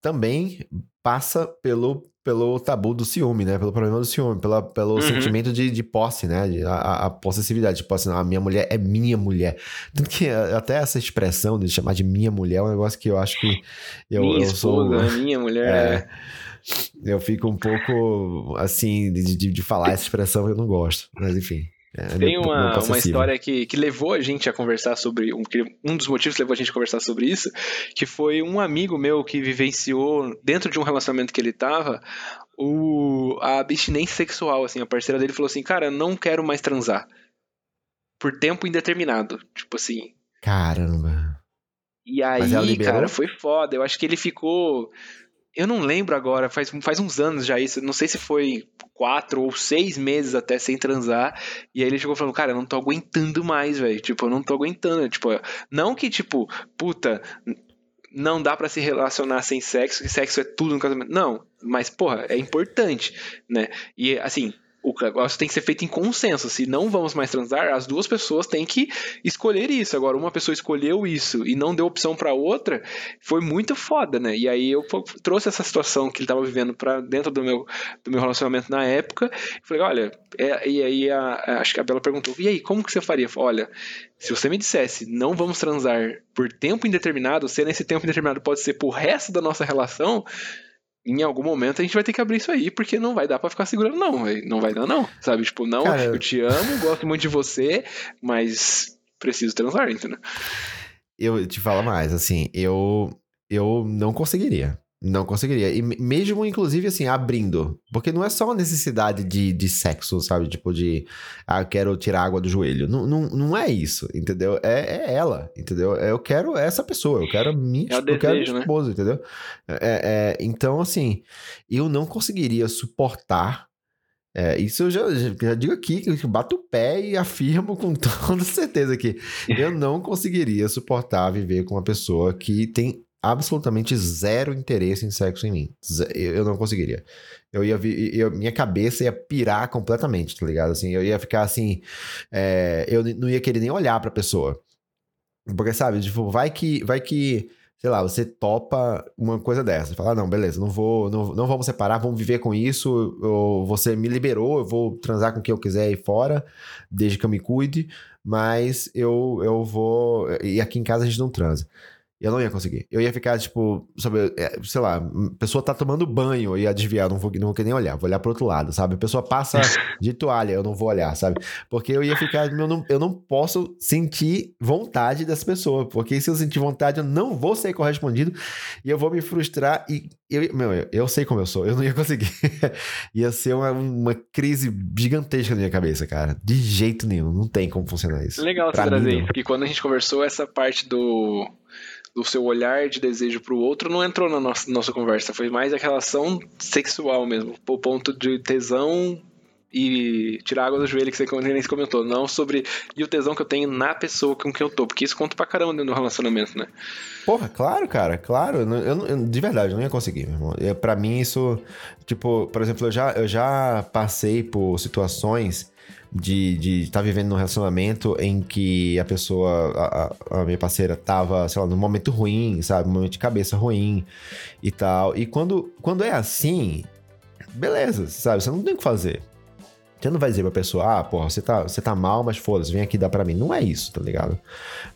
também passa pelo, pelo tabu do ciúme, né? Pelo problema do ciúme, pela, pelo Uhum. sentimento de, de posse, né? De, a, a- possessividade, tipo assim, a minha mulher é minha mulher. Tanto que até essa expressão de chamar de minha mulher é um negócio que eu acho que eu, minha eu sou. esposa, minha mulher. É, eu fico um pouco assim de, de, de falar essa expressão, eu não gosto. Mas enfim. É Tem meu- meu uma, uma história que, que levou a gente a conversar sobre. Um, que- um dos motivos que levou a gente a conversar sobre isso, que foi um amigo meu que vivenciou, dentro de um relacionamento que ele tava, o, a abstinência sexual. Assim, a parceira dele falou assim: Cara, eu não quero mais transar. Por tempo indeterminado. Tipo assim. Caramba. E aí, cara, foi foda. Eu acho que ele ficou. Eu não lembro agora, faz, faz uns anos já isso. Não sei se foi quatro ou seis meses até sem transar. E aí ele chegou falando, cara, eu não tô aguentando mais, velho. Tipo, eu não tô aguentando. Tipo, não que, tipo, puta, não dá pra se relacionar sem sexo, que sexo é tudo no casamento. Não, mas, porra, é importante, né? E, assim, o negócio tem que ser feito em consenso. Se não vamos mais transar, as duas pessoas têm que escolher isso. Agora, uma pessoa escolheu isso e não deu opção pra outra, foi muito foda, né? E aí eu trouxe essa situação que ele tava vivendo para dentro do meu, do meu relacionamento na época. Falei, olha, é- e aí a, acho que a Bela perguntou, e aí, como que você faria? Falei, olha, se você me dissesse, não vamos transar por tempo indeterminado, se nesse tempo indeterminado pode ser pro resto da nossa relação, em algum momento a gente vai ter que abrir isso aí, porque não vai dar pra ficar segurando, não. véi. Não vai dar, não. Sabe? Tipo, não, Cara, eu te amo, gosto muito de você, mas preciso transar, entendeu? Eu te falo mais, assim, eu eu não conseguiria. Não conseguiria. E me- mesmo, inclusive, assim, abrindo. Porque não é só uma necessidade de, de sexo, sabe? Tipo, de. Ah, quero tirar água do joelho. Não, não, não é isso, entendeu? É, é ela, entendeu? Eu quero essa pessoa. Eu quero a minha, É eu quero desejo, minha né? esposa, entendeu? É, é, então, assim, eu não conseguiria suportar. é, isso eu já, já- digo aqui, bato o pé e afirmo com toda certeza que eu não conseguiria suportar viver com uma pessoa que tem absolutamente zero interesse em sexo em mim. Eu não conseguiria. Eu ia eu- minha cabeça ia pirar completamente, tá ligado? Assim, eu ia ficar assim, é, eu não ia querer nem olhar pra pessoa. Porque, sabe, tipo, vai que, vai que, sei lá, você topa uma coisa dessa. Fala, ah, não, beleza, não vou, não, não vamos separar, vamos viver com isso. Você me liberou, eu vou transar com quem eu quiser aí fora, desde que eu me cuide, mas eu, eu vou. E aqui em casa a gente não transa. Eu não ia conseguir. Eu ia ficar, tipo, sabe, é, sei lá, a pessoa tá tomando banho, eu ia desviar, não vou, não vou nem olhar, vou olhar pro outro lado, sabe? A pessoa passa de toalha, eu não vou olhar, sabe? Porque eu ia ficar, eu não, eu não posso sentir vontade dessa pessoa, porque se eu sentir vontade, eu não vou ser correspondido e eu vou me frustrar e eu, meu, eu, eu sei como eu sou, eu não ia conseguir. ia ser uma, uma crise gigantesca na minha cabeça, cara. De jeito nenhum, não tem como funcionar isso. Legal Pra você trazer isso, porque quando a gente conversou, essa parte do, do seu olhar de desejo pro outro não entrou na nossa, nossa conversa. Foi mais a relação sexual mesmo, o ponto de tesão e tirar água do joelho que você nem comentou. Não sobre e o tesão que eu tenho na pessoa com quem eu tô, porque isso conta pra caramba dentro do relacionamento, né? Porra, claro, cara, claro. Eu, eu eu- de verdade, eu não ia conseguir, meu irmão. Eu, pra mim, isso. Tipo, por exemplo, eu já, eu já passei por situações de estar vivendo num relacionamento em que a pessoa, a, a- a minha parceira, tava, sei lá, num momento ruim, sabe? Um momento de cabeça ruim e tal. E quando, quando é assim, beleza, sabe? Você não tem o que fazer. Você não vai dizer pra pessoa, ah, porra, você tá, você tá mal, mas foda-se, vem aqui dar pra mim. Não é isso, tá ligado?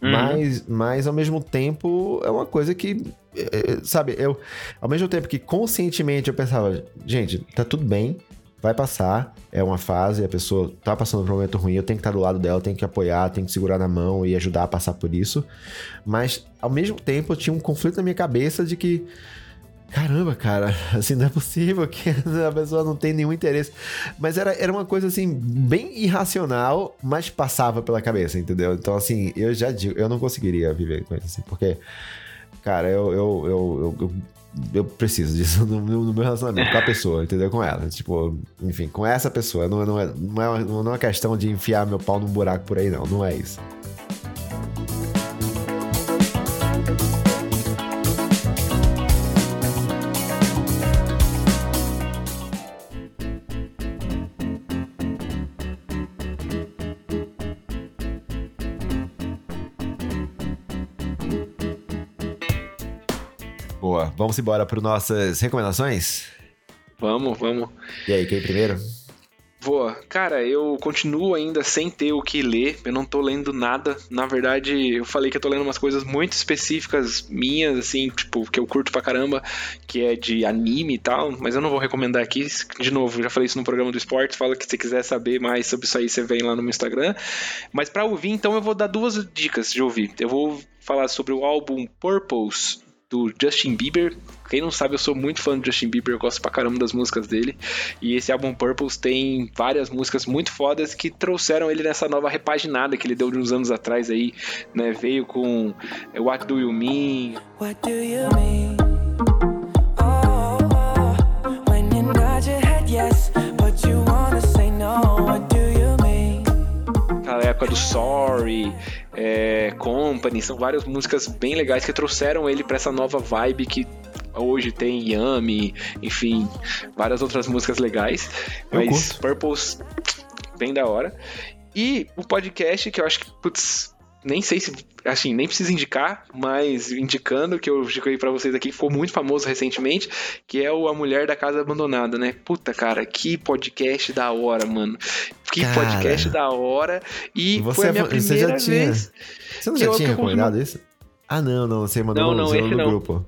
Uhum. Mas, mas ao mesmo tempo é uma coisa que, é, é, sabe, eu, ao mesmo tempo que conscientemente eu pensava, gente, tá tudo bem, vai passar, é uma fase, a pessoa tá passando por um momento ruim, eu tenho que estar do lado dela, tenho que apoiar, tenho que segurar na mão e ajudar a passar por isso. Mas ao mesmo tempo eu tinha um conflito na minha cabeça de que Caramba, cara, assim, não é possível que a pessoa não tem nenhum interesse. Mas era, era uma coisa, assim, bem irracional, mas passava pela cabeça, entendeu? Então, assim, eu já digo, eu não conseguiria viver com isso, assim, porque, cara, eu, eu, eu, eu, eu, preciso disso no, meu- no meu relacionamento com a pessoa, entendeu? Com ela. Tipo, enfim, com essa pessoa. Não, não, é, não, é, não é uma questão de enfiar meu pau num buraco por aí, não. Não é isso. Boa. Vamos embora para nossas recomendações? Vamos, vamos. E aí, quem primeiro? Vou. Cara, eu continuo ainda sem ter o que ler. Eu não tô lendo nada. Na verdade, eu falei que eu tô lendo umas coisas muito específicas minhas, assim, tipo, que eu curto pra caramba, que é de anime e tal, mas eu não vou recomendar aqui. De novo, já falei isso no programa do esporte. Fala que se quiser saber mais sobre isso aí, você vem lá no meu Instagram. Mas pra ouvir, então, eu vou dar duas dicas de ouvir. Eu vou falar sobre o álbum Purpose do Justin Bieber. Quem não sabe, eu sou muito fã do Justin Bieber, eu gosto pra caramba das músicas dele. E esse álbum Purples tem várias músicas muito fodas que trouxeram ele nessa nova repaginada que ele deu de uns anos atrás aí, né? Veio com é, What Do You Mean, What do you mean? Época do Sorry, é, Company, são várias músicas bem legais que trouxeram ele pra essa nova vibe que hoje tem Yami, enfim, várias outras músicas legais. Mas. Purples, bem da hora. E o podcast que eu acho que, putz, nem sei se, assim, nem preciso indicar, mas indicando que eu indiquei pra vocês aqui, que ficou muito famoso recentemente, que é o A Mulher da Casa Abandonada, né? Puta, cara, que podcast da hora, mano. Que Cara. podcast da hora. E Você foi a minha primeira tinha- vez. Você não já tinha eu isso? Ah, não, não. Você mandou Não, no, não, você mandou no não. grupo.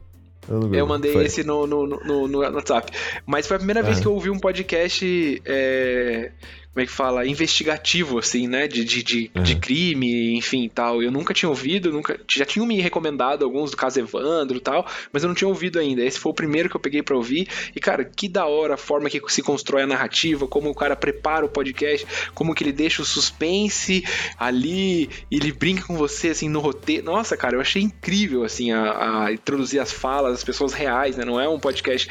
Eu. Eu mandei Foi. esse no, no, no, no WhatsApp. Mas foi a primeira vez Ah. que eu ouvi um podcast. é, como é que fala? Investigativo, assim, né? De, de, de, Aham. de crime, enfim e tal. Eu nunca tinha ouvido, nunca. Já tinham me recomendado alguns do caso Evandro e tal, mas eu não tinha ouvido ainda. Esse foi o primeiro que eu peguei pra ouvir. E, cara, que da hora a forma que se constrói a narrativa, como o cara prepara o podcast, como que ele deixa o suspense ali, e ele brinca com você, assim, no roteiro. Nossa, cara, eu achei incrível, assim, a, a introduzir as falas, as pessoas reais, né? Não é um podcast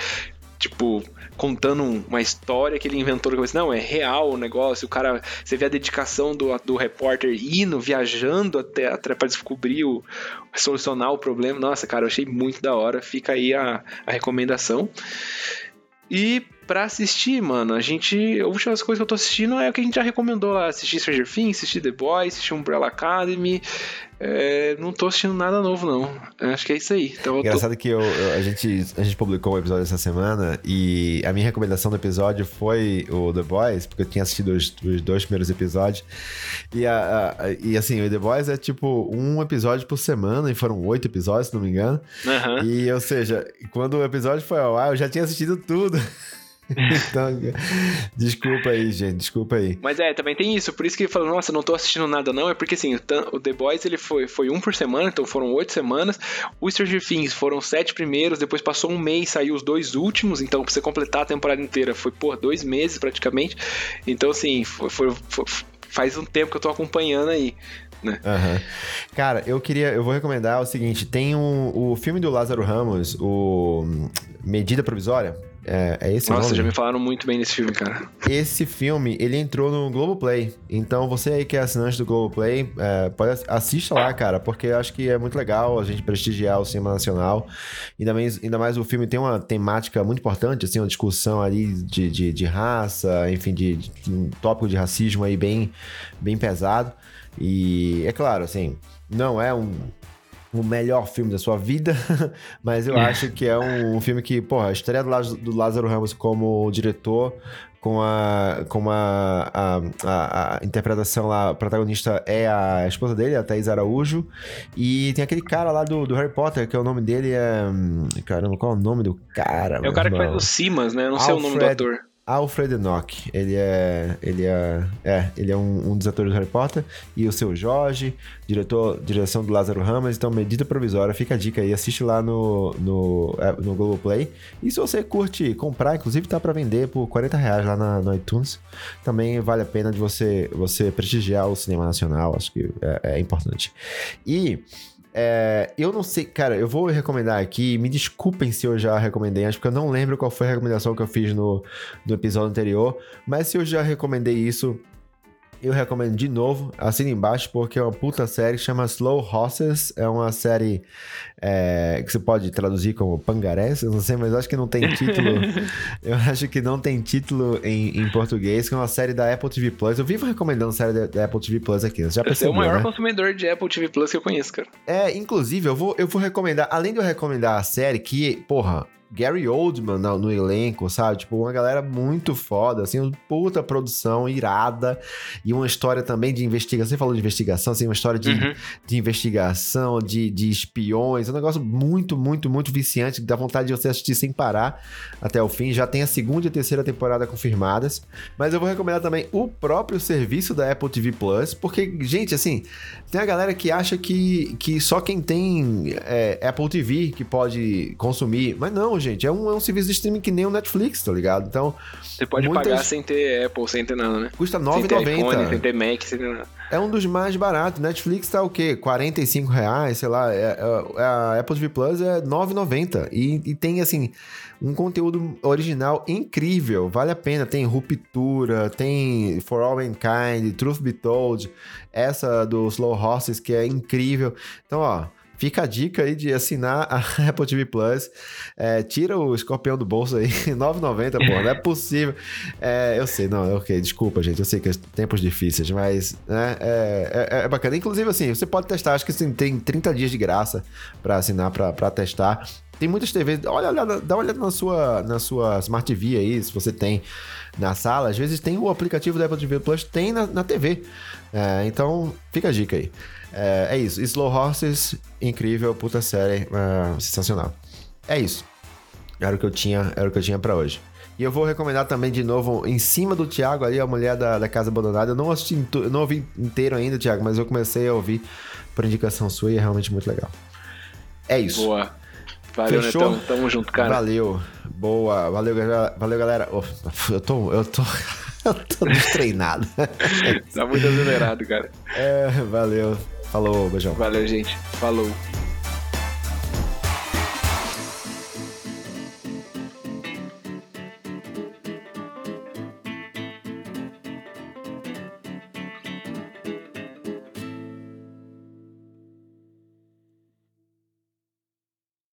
tipo, contando um- uma história que ele inventou na cabeça. Não, é real o negócio. O cara, você vê a dedicação do, do repórter indo, viajando até, até para descobrir o solucionar o problema. Nossa, cara, eu achei muito da hora. Fica aí a, a recomendação. E pra assistir, mano, a gente. A última coisa que eu tô assistindo é o que a gente já recomendou lá: assistir Stranger Things, assistir The Boys, assistir Umbrella Academy. É, não tô assistindo nada novo, não. Acho que é isso aí. Então eu tô... Engraçado que eu, eu- a, gente, a gente publicou um episódio essa semana e a minha recomendação do episódio foi o The Boys, porque eu tinha assistido os, os dois primeiros episódios. E, a, a- e assim, o The Boys é tipo um episódio por semana, e foram oito episódios, se não me engano. Aham. E, ou seja, quando o episódio foi ao ar, eu já tinha assistido tudo. então, desculpa aí, gente, desculpa aí. Mas é, também tem isso. Por isso que ele falou, nossa, não tô assistindo nada não. É porque assim, o The Boys ele foi, foi um por semana, então foram oito semanas. O Stranger Things foram sete primeiros, depois passou um mês, saiu os dois últimos. Então pra você completar a temporada inteira foi, por dois meses praticamente. Então assim, foi, foi- foi- faz um tempo que eu tô acompanhando aí. Né? Aham. Cara, eu queria, eu vou recomendar o seguinte: tem um, o filme do Lázaro Ramos, o Medida Provisória. É, é esse Nossa, nome? já me falaram muito bem desse filme, cara. Esse filme, ele entrou no Globoplay. Então, você aí que é assinante do Globoplay, é, pode ass- assista lá, cara, porque eu acho que é muito legal a gente prestigiar o cinema nacional. Ainda mais, ainda mais o filme tem uma temática muito importante, assim, uma discussão ali de, de, de raça, enfim, de, de um tópico de racismo aí bem, bem pesado. E é claro, assim, não é um o melhor filme da sua vida, mas eu acho que é um, filme que, porra, a estreia do, do Lázaro Ramos como diretor, com a, com a, a, a- a interpretação lá, a protagonista é a esposa dele, a Thaís Araújo, e tem aquele cara lá do, do Harry Potter, que é o nome dele é... hum, Caramba, qual é o nome do cara, É o cara que irmão? faz o Simas, né? Eu não sei o nome do Alfred- ator. Alfred Enoch, ele é, ele é, é, ele é um, um dos atores do Harry Potter e o seu Jorge, diretor, direção do Lázaro Ramos, então medida provisória, fica a dica aí, assiste lá no, no, é, no Globoplay. E se você curte comprar, inclusive tá para vender por 40 reais lá na, no iTunes, também vale a pena de você, você prestigiar o cinema nacional, acho que é, é importante. E é, eu não sei, cara, eu vou recomendar aqui, me desculpem se eu já recomendei antes, porque eu não lembro qual foi a recomendação que eu fiz no, no episódio anterior, mas se eu já recomendei isso, eu recomendo de novo, assina embaixo, porque é uma puta série que chama Slow Horses, é uma série é, que você pode traduzir como Pangarés, eu não sei, mas eu acho que não tem título, eu acho que não tem título em, em português, que é uma série da Apple TV Plus, eu vivo recomendando série da, da Apple TV Plus aqui, você já Você é percebeu, o maior né? consumidor de Apple TV Plus que eu conheço, cara. É, inclusive, eu vou, eu vou recomendar, além de eu recomendar a série, que, porra, Gary Oldman no, no elenco, sabe? Tipo, uma galera muito foda, assim, uma puta produção irada e uma história também de investigação. Você falou de investigação, assim, uma história de, Uhum. de investigação, de, de espiões, um negócio muito, muito, muito viciante, que dá vontade de você assistir sem parar até o fim. Já tem a segunda e a terceira temporada confirmadas. Mas eu vou recomendar também o próprio serviço da Apple TV Plus, porque, gente, assim, tem a galera que acha que, que só quem tem é, Apple TV que pode consumir. Mas não, gente, é um, é um serviço de streaming que nem o Netflix, tá ligado? Então, Você pode Muitas- pagar sem ter Apple, sem ter nada, né? custa ter iPhone, sem R$9,90. ter Mac, sem ter nada. É um dos mais baratos. Netflix tá o quê? 45 reais, sei lá. É, é- a Apple TV Plus é 9,90. E, e tem, assim, um conteúdo original incrível. Vale a pena. Tem Ruptura, tem For All Mankind, Truth Be Told. Essa do Slow Horses, que é incrível. Então, ó... Fica a dica aí de assinar a Apple TV Plus. É, tira o escorpião do bolso aí, 9,90, pô, não é possível. É, eu sei, não, ok, desculpa, gente. Eu sei que é tempos difíceis, mas né, é, é- é bacana. Inclusive, assim, você pode testar, acho que assim, tem 30 dias de graça pra assinar, pra testar. Tem muitas TVs, olha, olha, dá uma olhada na sua, na sua Smart TV aí, se você tem na sala. Às vezes tem o aplicativo da Apple TV Plus, tem na, na TV. É, então, fica a dica aí. É, é isso. Slow Horses, incrível, puta série, é, sensacional. É isso. Era o que eu tinha, era o que eu tinha para hoje. E eu vou recomendar também de novo, em cima do Thiago ali, a mulher da, da Casa Abandonada. Eu não assisti, eu não ouvi inteiro ainda, Thiago, mas eu comecei a ouvir por indicação sua e é realmente muito legal. É isso. Boa. Valeu, Fechou? Netão. Tamo junto, cara. Valeu. Boa. Valeu, galera. Valeu, galera. Eu tô, eu tô, eu tô destreinado. Tá muito acelerado, cara. é, valeu. Falou, beijão. Valeu, gente. Falou.